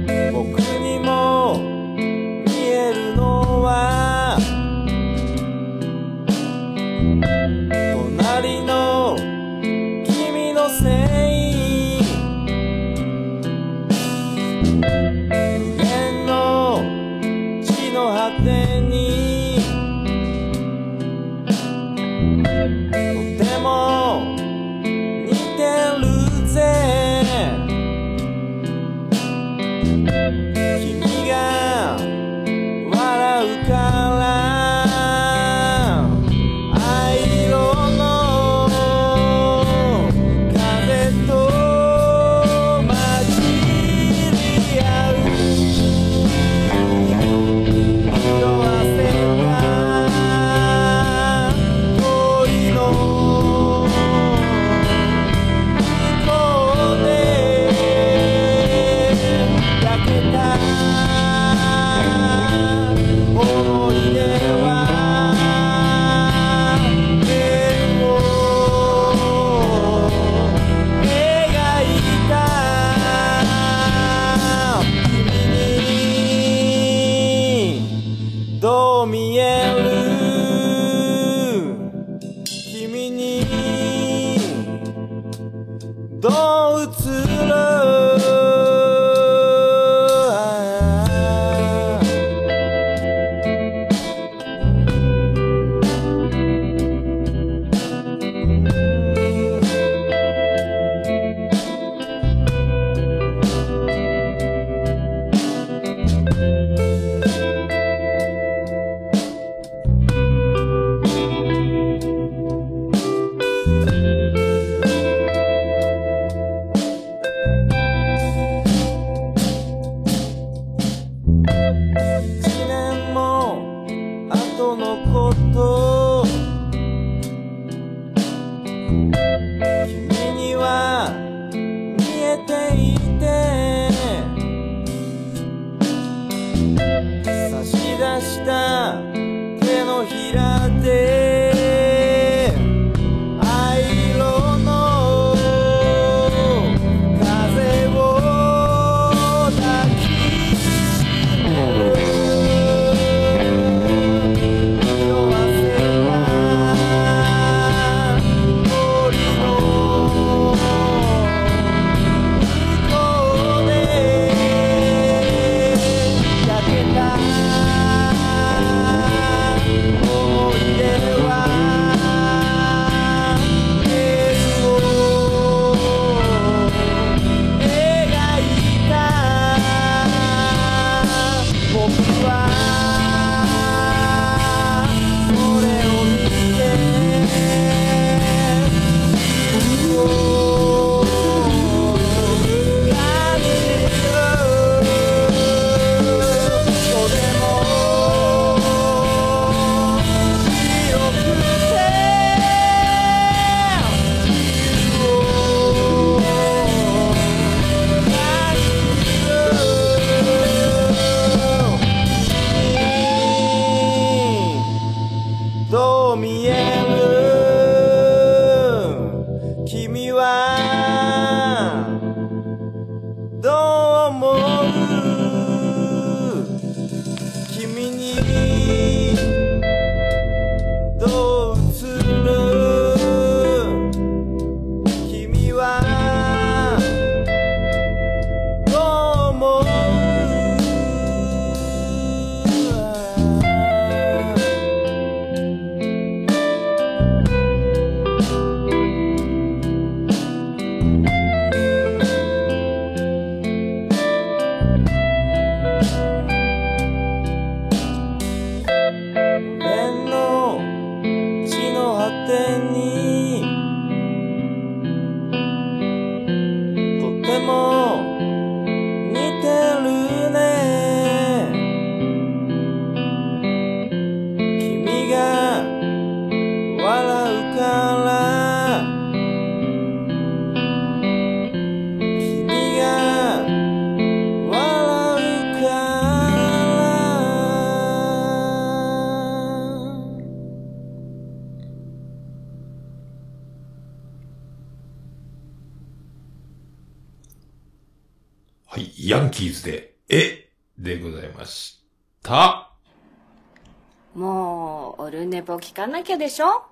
聞かなきゃでしょ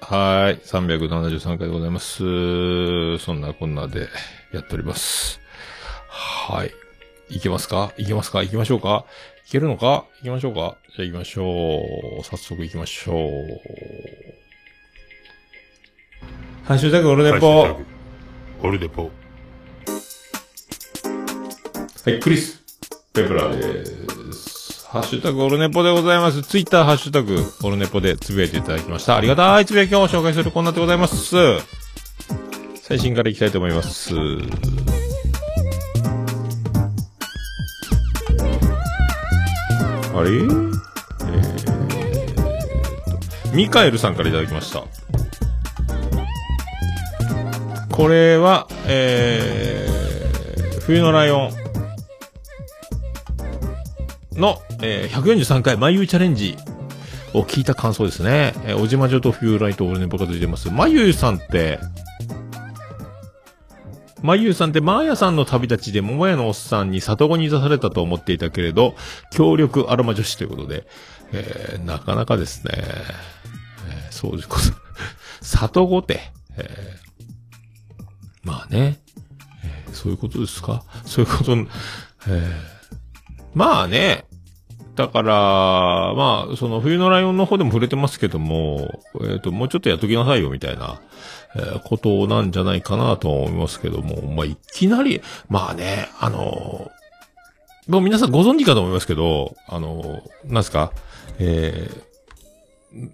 はい。373回でございます。そんなこんなでやっております。はい。いけますかいけますか行きましょうかいけるのか行きましょうかじゃあ行きましょう。早速行きましょう。ハッシュタグオルネポ。オルネポ。はい、クリス・ペプラです。ハッシュタグオルネポでございます。ツイッターハッシュタグオルネポでつぶやいていただきました。ありがたいつぶやきを紹介するコーナーでございます。最新からいきたいと思います。あれ？えー、ミカエルさんからいただきました。これは、えー、冬のライオンの、えー、143回眉チャレンジを聞いた感想ですね。えー、おじまじょと冬来と俺に僕がついてます。眉さんって、眉さんって、マーヤさんの旅立ちで桃屋のおっさんに里子に出されたと思っていたけれど、協力アロマ女子ということで、えー、なかなかですね、えー、そういうこと、里子って、えーまあね、えーそういうことですか？そういうこと、えーまあね、だから、まあ、その冬のライオンの方でも触れてますけども、えっ、と、もうちょっとやっときなさいよみたいな、えーことなんじゃないかなと思いますけども、まあ、いきなり、まあね、あのもう皆さんご存知かと思いますけど、あのなんすか、えー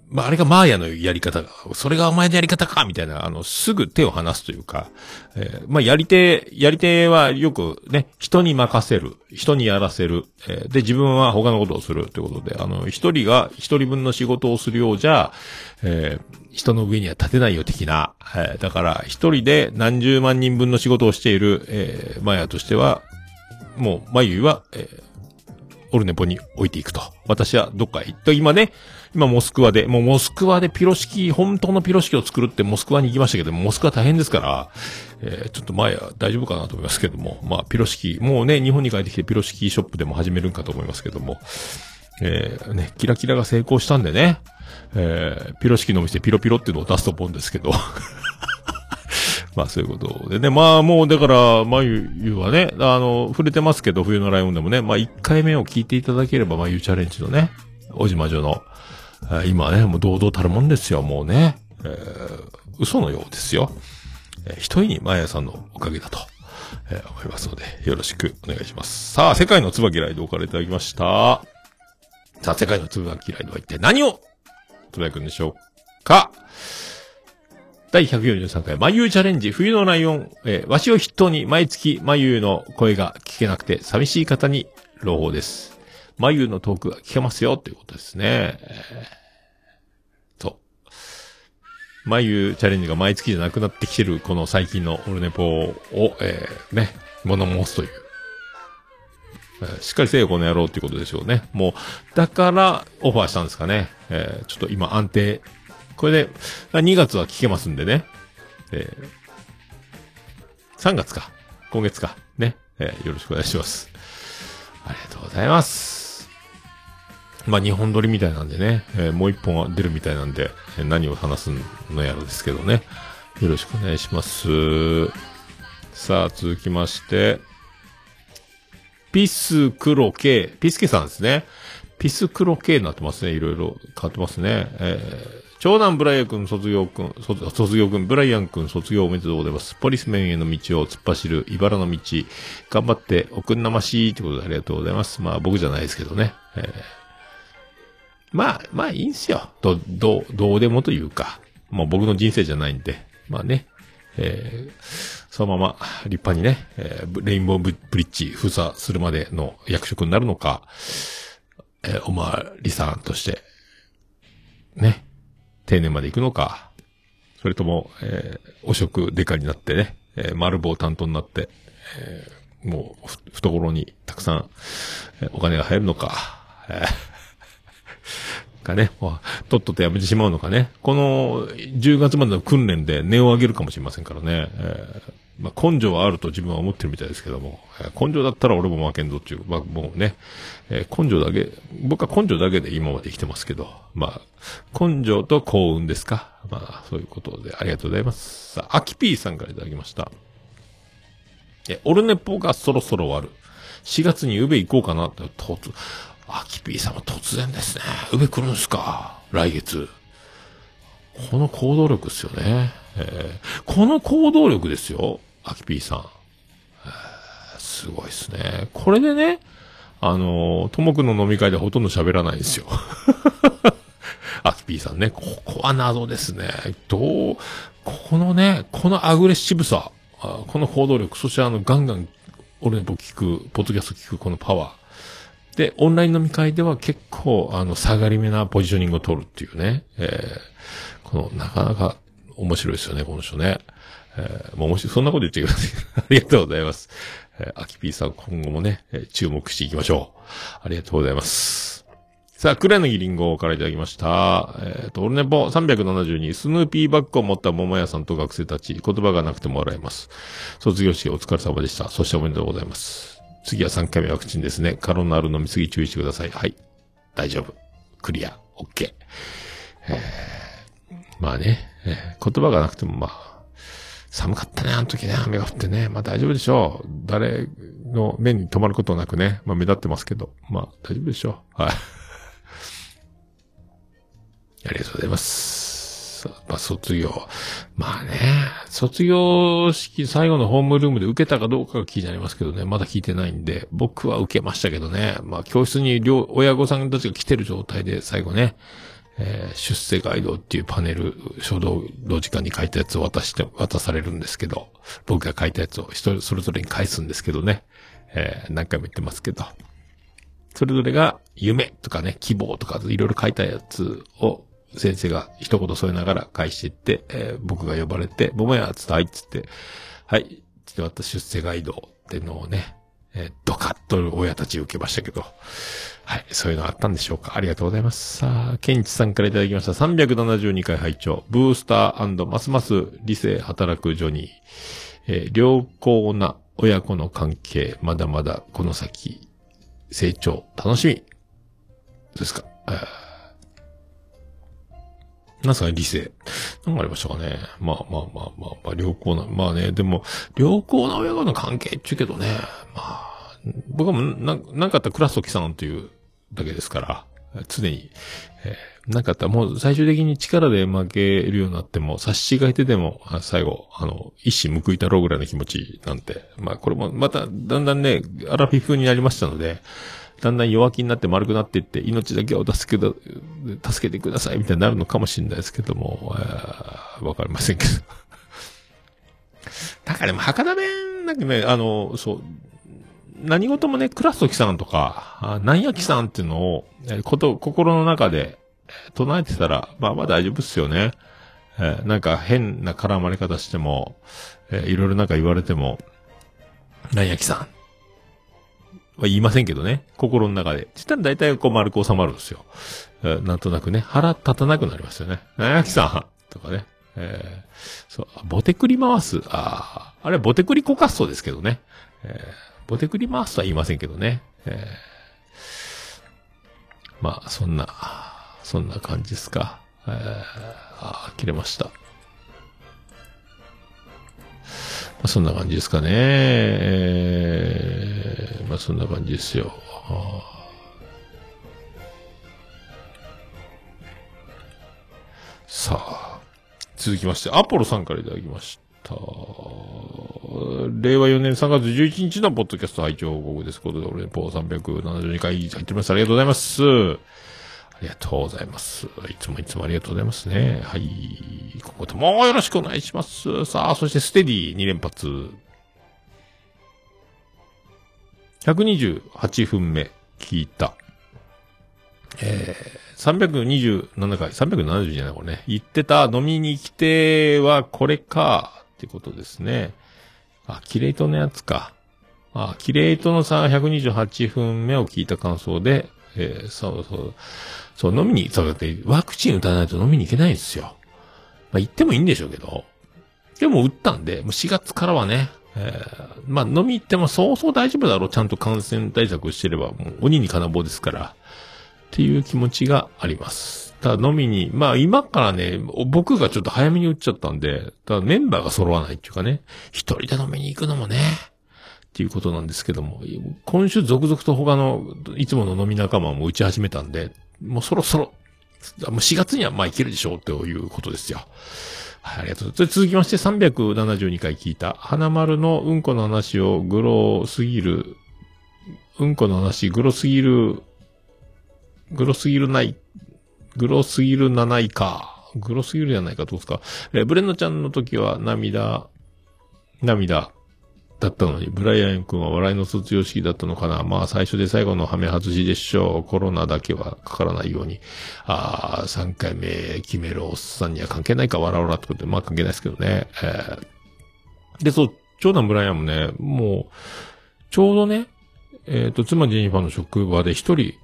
まあ、あれがマーヤのやり方。が、それがお前のやり方かみたいな、あの、すぐ手を離すというか、えーまあ、やり手、やり手はよくね、人に任せる、人にやらせる、えーで、自分は他のことをするということで、あの、一人が一人分の仕事をするようじゃ、えー人の上には立てないよ的な、えだから、一人で何十万人分の仕事をしている、えマーヤとしては、もう、マユイは、えオルネポに置いていくと。私はどっか行って、今ね、今モスクワで、もうモスクワでピロ式、本当のピロ式を作るってモスクワに行きましたけど、モスクワ大変ですから、えーちょっと前は大丈夫かなと思いますけども、まあピロ式、もうね、日本に帰ってきてピロ式ショップでも始めるんかと思いますけども、えーね、キラキラが成功したんでね、えーピロ式のお店ピロピロっていうのを出すと思うんですけど、まあそういうことでね。まあもうだから、まゆゆはね、あの、触れてますけど、冬のライオンでもね、まあ1回目を聞いていただければ、まゆチャレンジのね、おじまじょの、え今ね、もう堂々たるもんですよ、もうね。えー嘘のようですよ。えー一人にまやさんのおかげだと、えー思いますので、よろしくお願いします。さあ、世界の椿ライドからいただきました。さあ、世界の椿ライドは一体何をつぶやくんでしょうか第143回、眉チャレンジ、冬のライオン、えーわしを筆頭に毎月眉の声が聞けなくて寂しい方に朗報です。眉のトークが聞けますよということですね。そう。眉チャレンジが毎月じゃなくなってきてるこの最近のオルネポを、えーね、物申すという。しっかりせよこの野郎っていうことでしょうね。もう、だからオファーしたんですかね。えーちょっと今安定これで、2月は聞けますんでね。えー、3月か。今月か。ね。えーよろしくお願いします。ありがとうございます。まあ、日本撮りみたいなんでね、えーもう一本は出るみたいなんで、え何を話すのやらですけどね。よろしくお願いします。さあ、続きまして、ピスクロケ、ピスケさんですね。ピスクロ系になってますね。いろいろ変わってますね。えー長男ブライアン君卒業君、卒卒業君、ブライアン君卒業おめでとうございます。ポリスメンへの道を突っ走る茨の道。頑張って、おくんなましいってことでありがとうございます。まあ僕じゃないですけどね。えーまあ、まあいいんすよ。ど、どう、どうでもというか。もう僕の人生じゃないんで。まあね。えーそのまま立派にね、えーレインボーブリッジ封鎖するまでの役職になるのか、えーおまわりさんとして、ね、定年まで行くのか、それとも、えーお職デカになってね、えー丸棒担当になって、えーもう、ふ懐にたくさん、えお金が入るのか、えーかね、とっととやめてしまうのかね。この10月までの訓練で値を上げるかもしれませんからね。えーまあ、根性はあると自分は思ってるみたいですけども、えー根性だったら俺も負けんぞっていう、まあ、もうね、えー根性だけ、僕は根性だけで今まで生きてますけど、まあ、根性と幸運ですか。まあ、そういうことでありがとうございます。さあ、アキピーさんからいただきました。え、オルネポがそろそろ終わる。4月に宇部行こうかなって、突、アキピーさんは突然ですね。宇部来るんすか？来月。この行動力ですよね。えーこの行動力ですよ。アキピーさん。えすごいですね。これでね、あのー、ともくんの飲み会でほとんど喋らないですよ。アキピーさんね。ここは謎ですね。どう、このね、このアグレッシブさ、この行動力、そしてあの、ガンガン、俺の僕聞く、ポッドキャスト聞くこのパワー。で、オンライン飲み会では結構、あの、下がりめなポジショニングを取るっていうね。えーこの、なかなか面白いですよね、この人ね。えー、もう面白い、そんなこと言ってください。ありがとうございます。えー、アキピーさん今後もね、えー注目していきましょう。ありがとうございます。さあ、クラのギリンゴからいただきました。えっ、と、オルネポ372、スヌーピーバッグを持った桃屋さんと学生たち、言葉がなくても笑えます。卒業式お疲れ様でした。そしておめでとうございます。次は3回目ワクチンですね。カロナール飲みすぎ注意してください。はい。大丈夫。クリア。オッケー。まあね、えー言葉がなくてもまあ、寒かったね、あの時ね、雨が降ってね。まあ大丈夫でしょう。誰の目に留まることなくね、まあ目立ってますけど、まあ大丈夫でしょう。はい。ありがとうございます。さまあ卒業。まあね、卒業式最後のホームルームで受けたかどうかが気になりますけどね、まだ聞いてないんで、僕は受けましたけどね、まあ教室に両、親御さんたちが来てる状態で最後ね、えー出世ガイドっていうパネル、書道の時間に書いたやつを渡して、渡されるんですけど、僕が書いたやつを人それぞれに返すんですけどね、えー何回も言ってますけど、それぞれが夢とかね、希望とかいろいろ書いたやつを先生が一言添えながら返していって、えー僕が呼ばれて、桃屋つって、はいっつって、はい、つって渡出世ガイドってのをね、えードカッと親たち受けましたけど、はい、そういうのあったんでしょうか。ありがとうございます。さあ、ケンチさんからいただきました。372回拝聴ブースターますます理性働くジョニー。えー良好な親子の関係、まだまだこの先、成長、楽しみ。どうですか？なんすかね、理性。なんかありましたかね。まあまあまあまあ、まあ、良好な、まあね、でも、良好な親子の関係っちゅうけどね、まあ、僕はも、な、なんかあったらクラストキさんというだけですから、常に、えーなんかあったらもう最終的に力で負けるようになっても、差し違えてでも、あ最後、あの、一矢報いたろうぐらいの気持ちなんて、まあこれもまた、だんだんね、アラフィフになりましたので、だんだん弱気になって丸くなっていって、命だけを助けだ、助けてくださいみたいになるのかもしれないですけども、わかりませんけど。なんかでも博多弁、なんかね、あの、そう、何事もね、クラストキさんとか、あなんやきさんっていうのを、こと、心の中で唱えてたら、まあまあ大丈夫っすよね。えーなんか変な絡まれ方しても、えーいろいろなんか言われても、なんやきさん。は言いませんけどね。心の中で。そしたら大体こう丸く収まるんですよ。えーなんとなくね、腹立たなくなりますよね。なやきさんとかね。えーそう、あボテクリ回す。ああ、あれボテクリコカッソですけどね。えーボテクリ回すとは言いませんけどね。えーまあ、そんな、そんな感じですか。えー、あー切れました。まあ、そんな感じですかね。えーまあ、そんな感じですよ。さあ、続きまして、アポロさんからいただきました。令和4年3月11日のポッドキャスト拝聴報告です。ことで、俺、ポー372回入ってます。ありがとうございます。ありがとうございます。いつもいつもありがとうございますね。はい。今後ともよろしくお願いします。さあ、そしてステディ2連発。128分目、聞いた。えー、327回、370じゃない、これね。言ってた、飲みに来てはこれか、ってことですね。あ、キレイトのやつか。あ、キレイトのさ、128分目を聞いた感想で、えーそうそう。そう、飲みに、そうだって、ワクチン打たないと飲みに行けないんですよ。まあ、行ってもいいんでしょうけど。でも打ったんで、もう4月からはね、えー、まあ、飲み行ってもそうそう大丈夫だろう。ちゃんと感染対策してれば、もう鬼に金棒ですから。っていう気持ちがあります。ただ飲みに、まあ今からね、僕がちょっと早めに打っちゃったんで、ただメンバーが揃わないっていうかね、一人で飲みに行くのもね、っていうことなんですけども、今週続々と他の、いつもの飲み仲間も打ち始めたんで、もうそろそろ、もう4月にはまあいけるでしょうということですよ。はい、ありがとうございます。続きまして372回聞いた、花丸のうんこの話をグロすぎる、うんこの話グロすぎる、グロすぎるない、グロすぎるなないか。グロすぎるじゃないか、どうですか。えーブレンドちゃんの時は涙、涙だったのに、ブライアン君は笑いの卒業式だったのかな。まあ最初で最後のハメ外しでしょう。コロナだけはかからないように。ああ、3回目決めるおっさんには関係ないか、笑おうなってことで、まあ関係ないですけどね。えーで、そう、長男ブライアンもね、もう、ちょうどね、えっ、と、妻ジェニファーの職場で一人、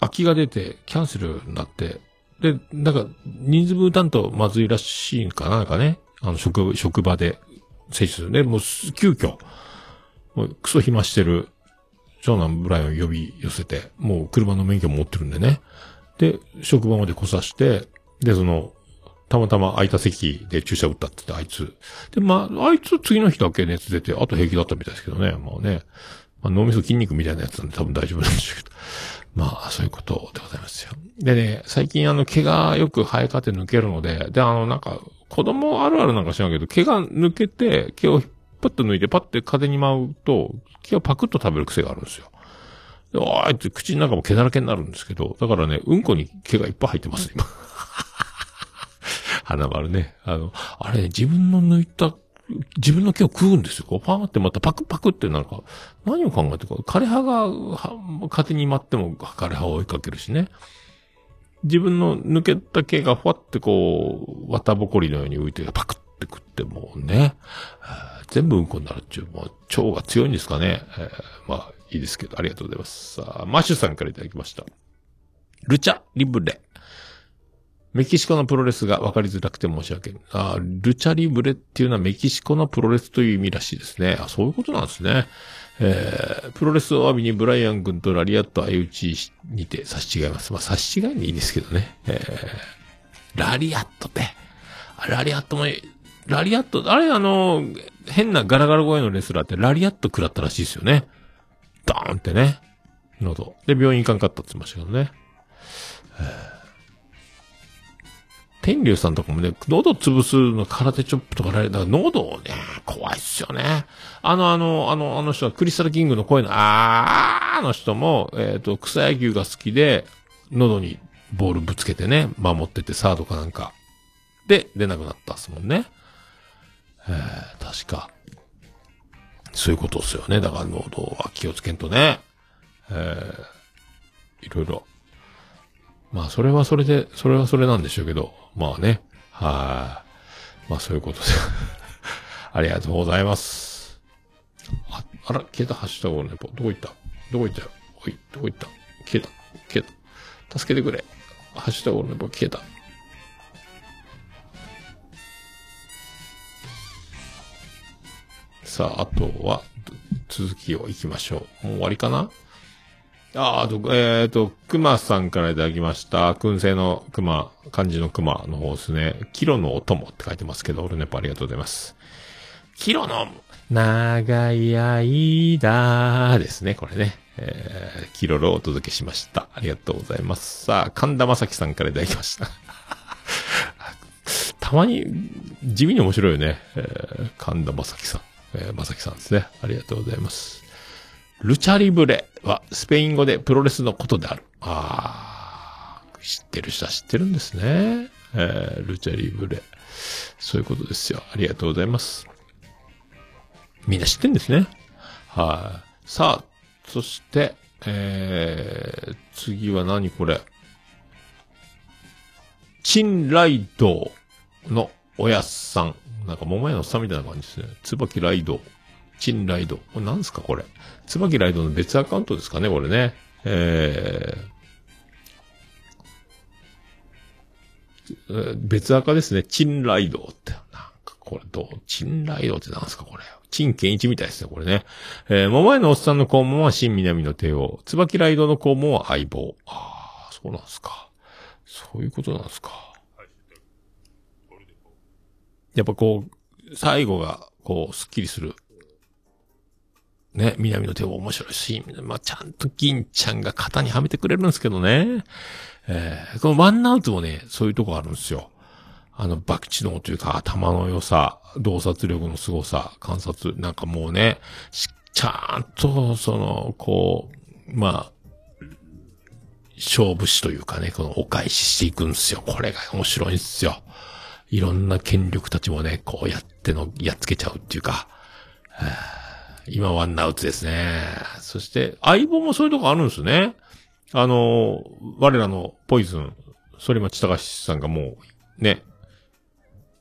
空きが出て、キャンセルになって、で、なんか、人数分担当まずいらしいんかな、なんかね、あの、職、職場で、接種するね、もう、急遽、もう、クソ暇してる、長男ブライアン呼び寄せて、もう車の免許も持ってるんでね。で、職場まで来さして、で、その、たまたま空いた席で注射打ったって言って、あいつ。で、まあ、あいつ次の日だけ熱出て、あと平気だったみたいですけどね、もうね。まあ、脳みそ筋肉みたいなやつなんで多分大丈夫なんでしょうけど。まあ、そういうことでございますよ。でね、最近あの、毛がよく生えかって抜けるので、で、あの、なんか、子供あるあるなんか知らんけど、毛が抜けて、毛をパッと抜いて、パッて風に舞うと、毛をパクッと食べる癖があるんですよ。で、おーいって口の中も毛だらけになるんですけど、だからね、うんこに毛がいっぱい入ってます、今。花丸ね。あの、あれね、自分の抜いた、自分の毛を食うんですよ。こう、パーってまたパクパクってなんか、何を考えてるか、枯葉が、は風に舞っても枯葉を追いかけるしね。自分の抜けた毛がふわってこう、綿ぼこりのように浮いて、パクって食ってもうね、全部うんこになるっていう、もう腸が強いんですかね。えーまあ、いいですけど、ありがとうございます。さあ、マッシュさんからいただきました。ルチャリブレ。メキシコのプロレスが分かりづらくて申し訳ない。あルチャリブレっていうのはメキシコのプロレスという意味らしいですね。あ、そういうことなんですね。えー、プロレスを浴びにブライアン君とラリアット相打ちにて差し違います。まあ、差し違いでいいですけどね。えー、ラリアットって。ラリアットも、ラリアット、あれあの、変なガラガラ声のレスラーってラリアット食らったらしいですよね。ドーンってね。喉。で、病院行かんかったって言ってましたけどね。天竜さんとかもね、喉潰すの空手チョップとかだから喉をね、怖いっすよね。あの、あの、あの、あの人はクリスタルキングの声の、あーの人も、えっ、と、草野球が好きで、喉にボールぶつけてね、守ってて、サードかなんか。で、出なくなったっすもんね。えー、確か。そういうことっすよね。だから喉は気をつけんとね。えー、いろいろ。まあ、それはそれで、それはそれなんでしょうけど、まあね。はい。まあ、そういうことで。ありがとうございます。あ、あら、消えた、ハッシュタグオルネポ。どこ行った？どこ行ったよ？おい、どこ行った？消えた、消えた。助けてくれ。ハッシュタグオルネポ消えた。さあ、あとは、続きを行きましょう。もう終わりかな？ああと、えっ、と、熊さんからいただきました。燻製の熊、漢字の熊の方ですね。キロのお供って書いてますけど、俺ね、ありがとうございます。キロの、長い間ですね、これね。えー、キロロをお届けしました。ありがとうございます。さあ、神田正輝さんからいただきました。たまに、地味に面白いよね。えー、神田正輝さん。えー、正輝さんですね。ありがとうございます。ルチャリブレはスペイン語でプロレスのことである。ああ、知ってる人は知ってるんですね。えー、ルチャリブレ。そういうことですよ。ありがとうございます。みんな知ってんですね。はい。さあ、そして、えー、次は何これ。チンライドのおやっさん。なんか桃屋のおっさんみたいな感じですね。椿ライド。チンライド。これ何すか？これ。椿ライドの別アカウントですかね？これね。えー別赤ですね。チンライドって。なんかこれどう？チンライドってなんですか？これ。チンケンイチみたいですね、これね。えー、桃前のおっさんの肛門は新南の帝王。椿ライドの肛門は相棒。ああ、そうなんすか。そういうことなんですか。やっぱこう、最後が、こう、スッキリする。ね、南の手を面白いし、まあ、ちゃんと銀ちゃんが型にはめてくれるんですけどね。えー、このワンアウトもね、そういうとこあるんですよ。あの、爆知能というか、頭の良さ、洞察力の凄さ、観察、なんかもうね、ちゃんと、その、こう、まあ、勝負師というかね、このお返ししていくんですよ。これが面白いんですよ。いろんな権力たちもね、こうやっての、やっつけちゃうっていうか、はあ今ワンアウトですね。そして、相棒もそういうとこあるんですね。あの、我らのポイズン、反町隆史さんがもう、ね、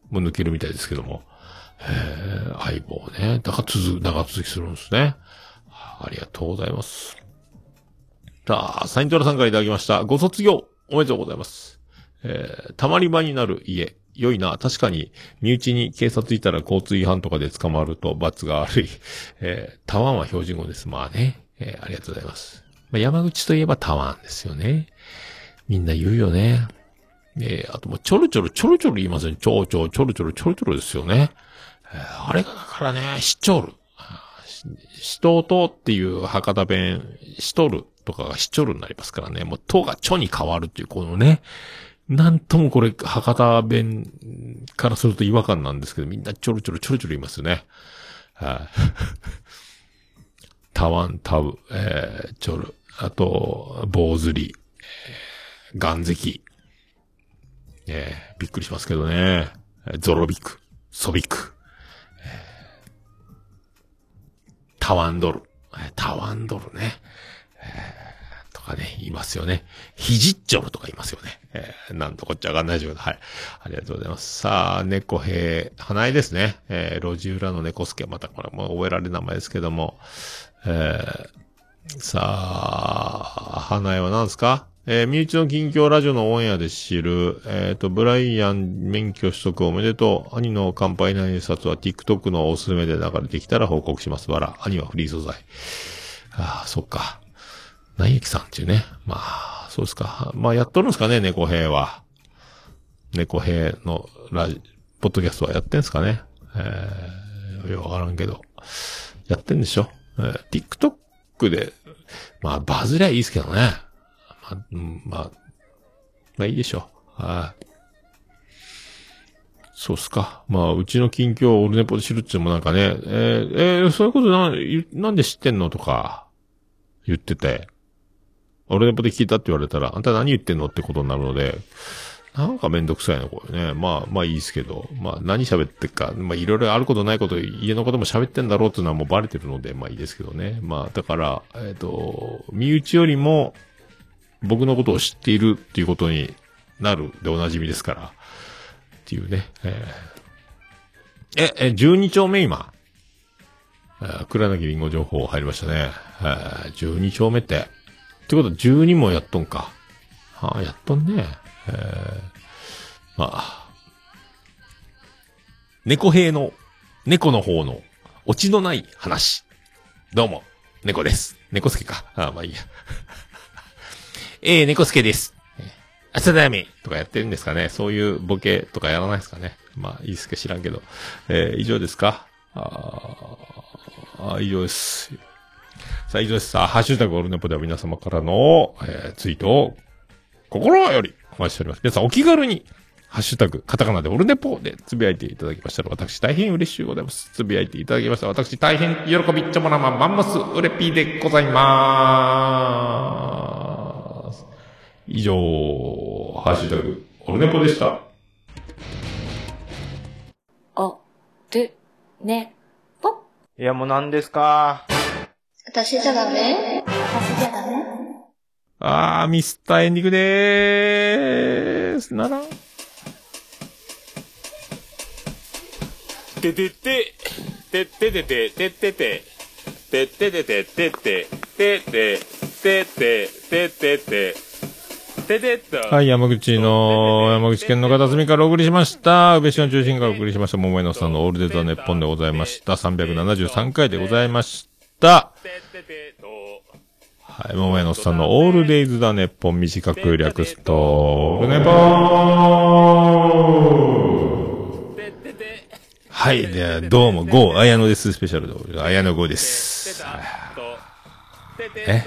もう抜けるみたいですけども。へー相棒ね。だから続、長続きするんですね。ありがとうございます。さあ、サイントラさんからいただきました。ご卒業、おめでとうございます。えー、たまり場になる家。良いな。確かに、身内に警察いたら交通違反とかで捕まると罰が悪い。えー、タワンは標準語です。まあね。えー、ありがとうございます。まあ、山口といえばタワンですよね。みんな言うよね。えー、あともうちょろちょろちょろちょろ言いません。ちょうちょうちょろちょろちょろちょろですよね。えーあれがだからね、しちょる。ししとうとっていう博多弁、しとるとかがしちょるになりますからね。もうとがちょに変わるっていうこのね。なんともこれ、博多弁からすると違和感なんですけど、みんなちょろちょろちょろちょろいますよね。はい。タワン、タウ、えー、チョル、あと、棒釣り、えー、ガンゼキ、えー、びっくりしますけどね。ゾロビク、ソビク、えータワンドル、えータワンドルね。えーかね、いますよね。ヒジッチョルとかいますよね。えーなんとこっちゃわかんないですけど、はい。ありがとうございます。さあ、猫兵、花江ですね。えー路地裏の猫助、またこれも覚えられる名前ですけども、えーさあ、花江は何ですか？えー身内の近況ラジオのオンエアで知る、えっ、と、ブライアン免許取得おめでとう。兄の乾杯の演札は TikTok のおすすめで流れてきたら報告します。わら。兄はフリー素材。ああ、そっか。ナイユキさんっていうね。まあ、そうですか。まあ、やっとるんですかね、猫兵は。猫兵のラジ、ポッドキャストはやってんすかね。えー、よくわからんけど。やってんでしょ。えー、TikTok で、まあ、バズりゃいいですけどね。まあ、うん、まあ、まあいいでしょう。はい。そうっすか。まあ、うちの近況をオルネポで知るっていうのもなんかね、えー、えーそういうことな、なんで知ってんのとか、言ってて、オルネポで聞いたって言われたら、あんた何言ってんのってことになるので、なんかめんどくさいな、これね。まあ、まあいいですけど、まあ何喋ってっか、まあいろいろあることないこと、家のことも喋ってんだろうっていうのはもうバレてるので、まあいいですけどね。まあだから、えっ、と、身内よりも僕のことを知っているっていうことになるでおなじみですから、っていうね。えーえ、え、12丁目今？えー、倉柳りんご情報入りましたね。えー、12丁目って。ってことは12もやっとんか。はあ、やっとんね。えー、まあ。猫兵の、猫の方の、オチのない話。どうも、猫です。猫助か。ああ、まあいいや。えー、猫助です。え朝だめとかやってるんですかねそういうボケとかやらないですかねまあ、いいっすか知らんけど。えー、以上ですか？ああ、以上です。さあ、以上です。さあ、ハッシュタグオルネポでは皆様からの、えー、ツイートを、心よりお待ちしております。皆さんお気軽に、ハッシュタグ、カタカナでオルネポでつぶやいていただきましたら、私大変嬉しいございます。つぶやいていただきました。私大変喜びっちょもなまマンモスウレピーでございます。以上、ハッシュタグ、オルネポでした。お、る、ね、ぽ。いや、もう何ですか？私じゃダメ？私じゃダメ？あー、ミスったエンディングでーす。ならん。ててて、てててて、ててて、てててて、てて、てて、てて、ててて、ててっと。はい、山口の、山口県の片隅からお送りしました。宇部市の中心からお送りしました、桃江のさんのオールデータネッポンでございました。373回でございました。た。はい、桃江のさんのオールデイズだネッポン短く略すと、オールネポンはい、では、どうも、ゴー、綾野です、スペシャルで、綾野ゴーです。え？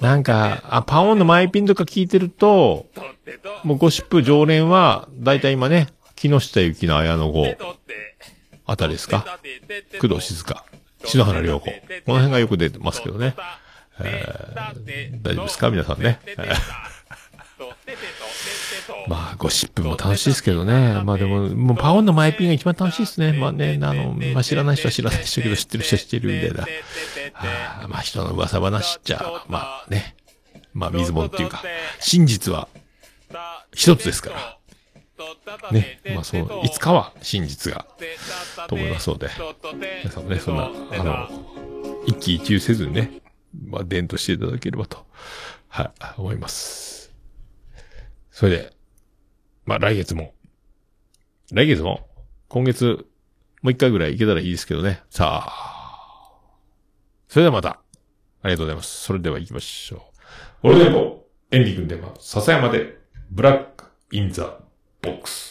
なんか、あ、パオンのマイピンとか聞いてると、もうゴシップ常連は、だいたい今ね、木下ゆきの綾野剛あたりですか？工藤静香、篠原涼子。この辺がよく出てますけどね。えー大丈夫ですか？皆さんね。え ーまあ、ゴシップも楽しいですけどね。まあでも、もうパオンのマイピンが一番楽しいですね。まあね、あの、まあ知らない人は知らない人だけど知ってる人は知ってるみたいな。はあまあ人の噂話っちゃ、まあね。まあ水物っていうか、真実は一つですから。ね。まあそう、いつかは真実が、と思いますので。皆さんもね、そんな、あの、一喜一憂せずにね、まあ伝としていただければと、はい、思います。それで、まあ来月も、来月も、今月、もう一回ぐらい行けたらいいですけどね。さあ。それではまた、ありがとうございます。それでは行きましょう。オルネポ、エンディングでは、笹山で、ブラックインザボックス。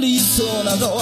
理想など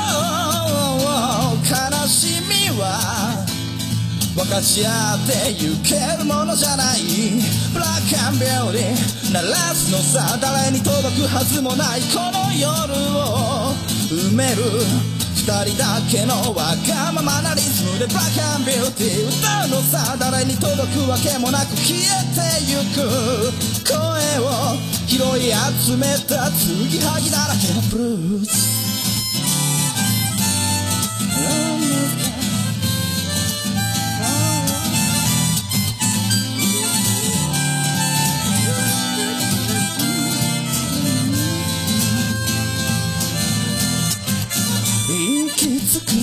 しみは分かち合ってゆけるものじゃない。ブラックアンビューティー鳴らすのさ誰に届くはずもないこの夜を埋める二人だけのわがままなリズムでブラックアンビューティー歌うのさ誰に届くわけもなく消えてゆく。声を拾い集めた継ぎはぎだらけのブルース。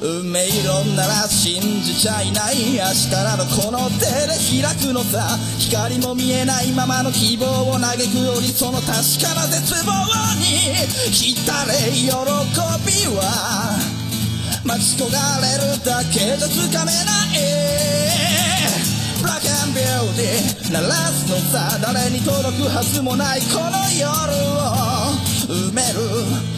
運命論なら信じちゃいない明日などこの手で開くのさ。光も見えないままの希望を嘆くよりその確かな絶望に浸れ喜びは待ち焦がれるだけじゃつかめない。ブラックアンビューティー鳴らすのさ。誰に届くはずもないこの夜を。埋める。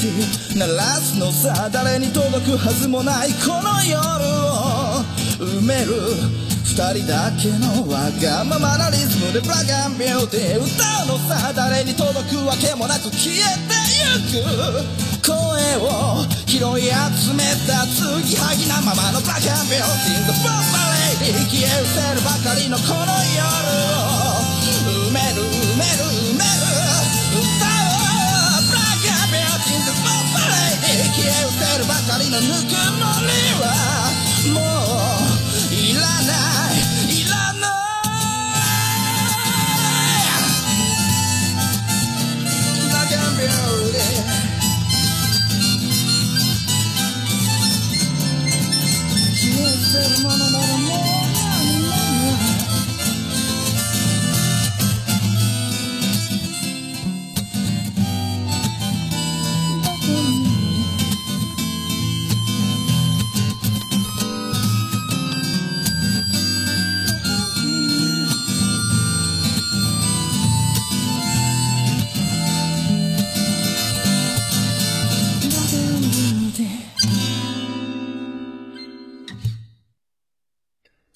ティー鳴らすのさ誰に届くはずもないこの夜を。埋める二人だけのわがままなリズムでブラックビューティー歌うのさ誰に届くわけもなく消えてゆく声を拾い集めた継ぎはぎなままのブラックビューティー The Bomb Lady 消え失せるばかりのこの夜を。埋める埋める。消え失せるばかりのぬくもりは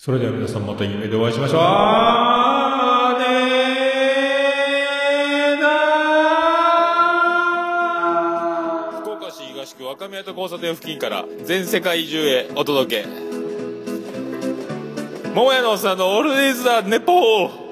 それでは皆さんまた夢でお会いしましょう。ねーな福岡市東区若宮と交差点付近から全世界中へお届け。桃屋のおっさんのオールディーズ・ザ・ネポー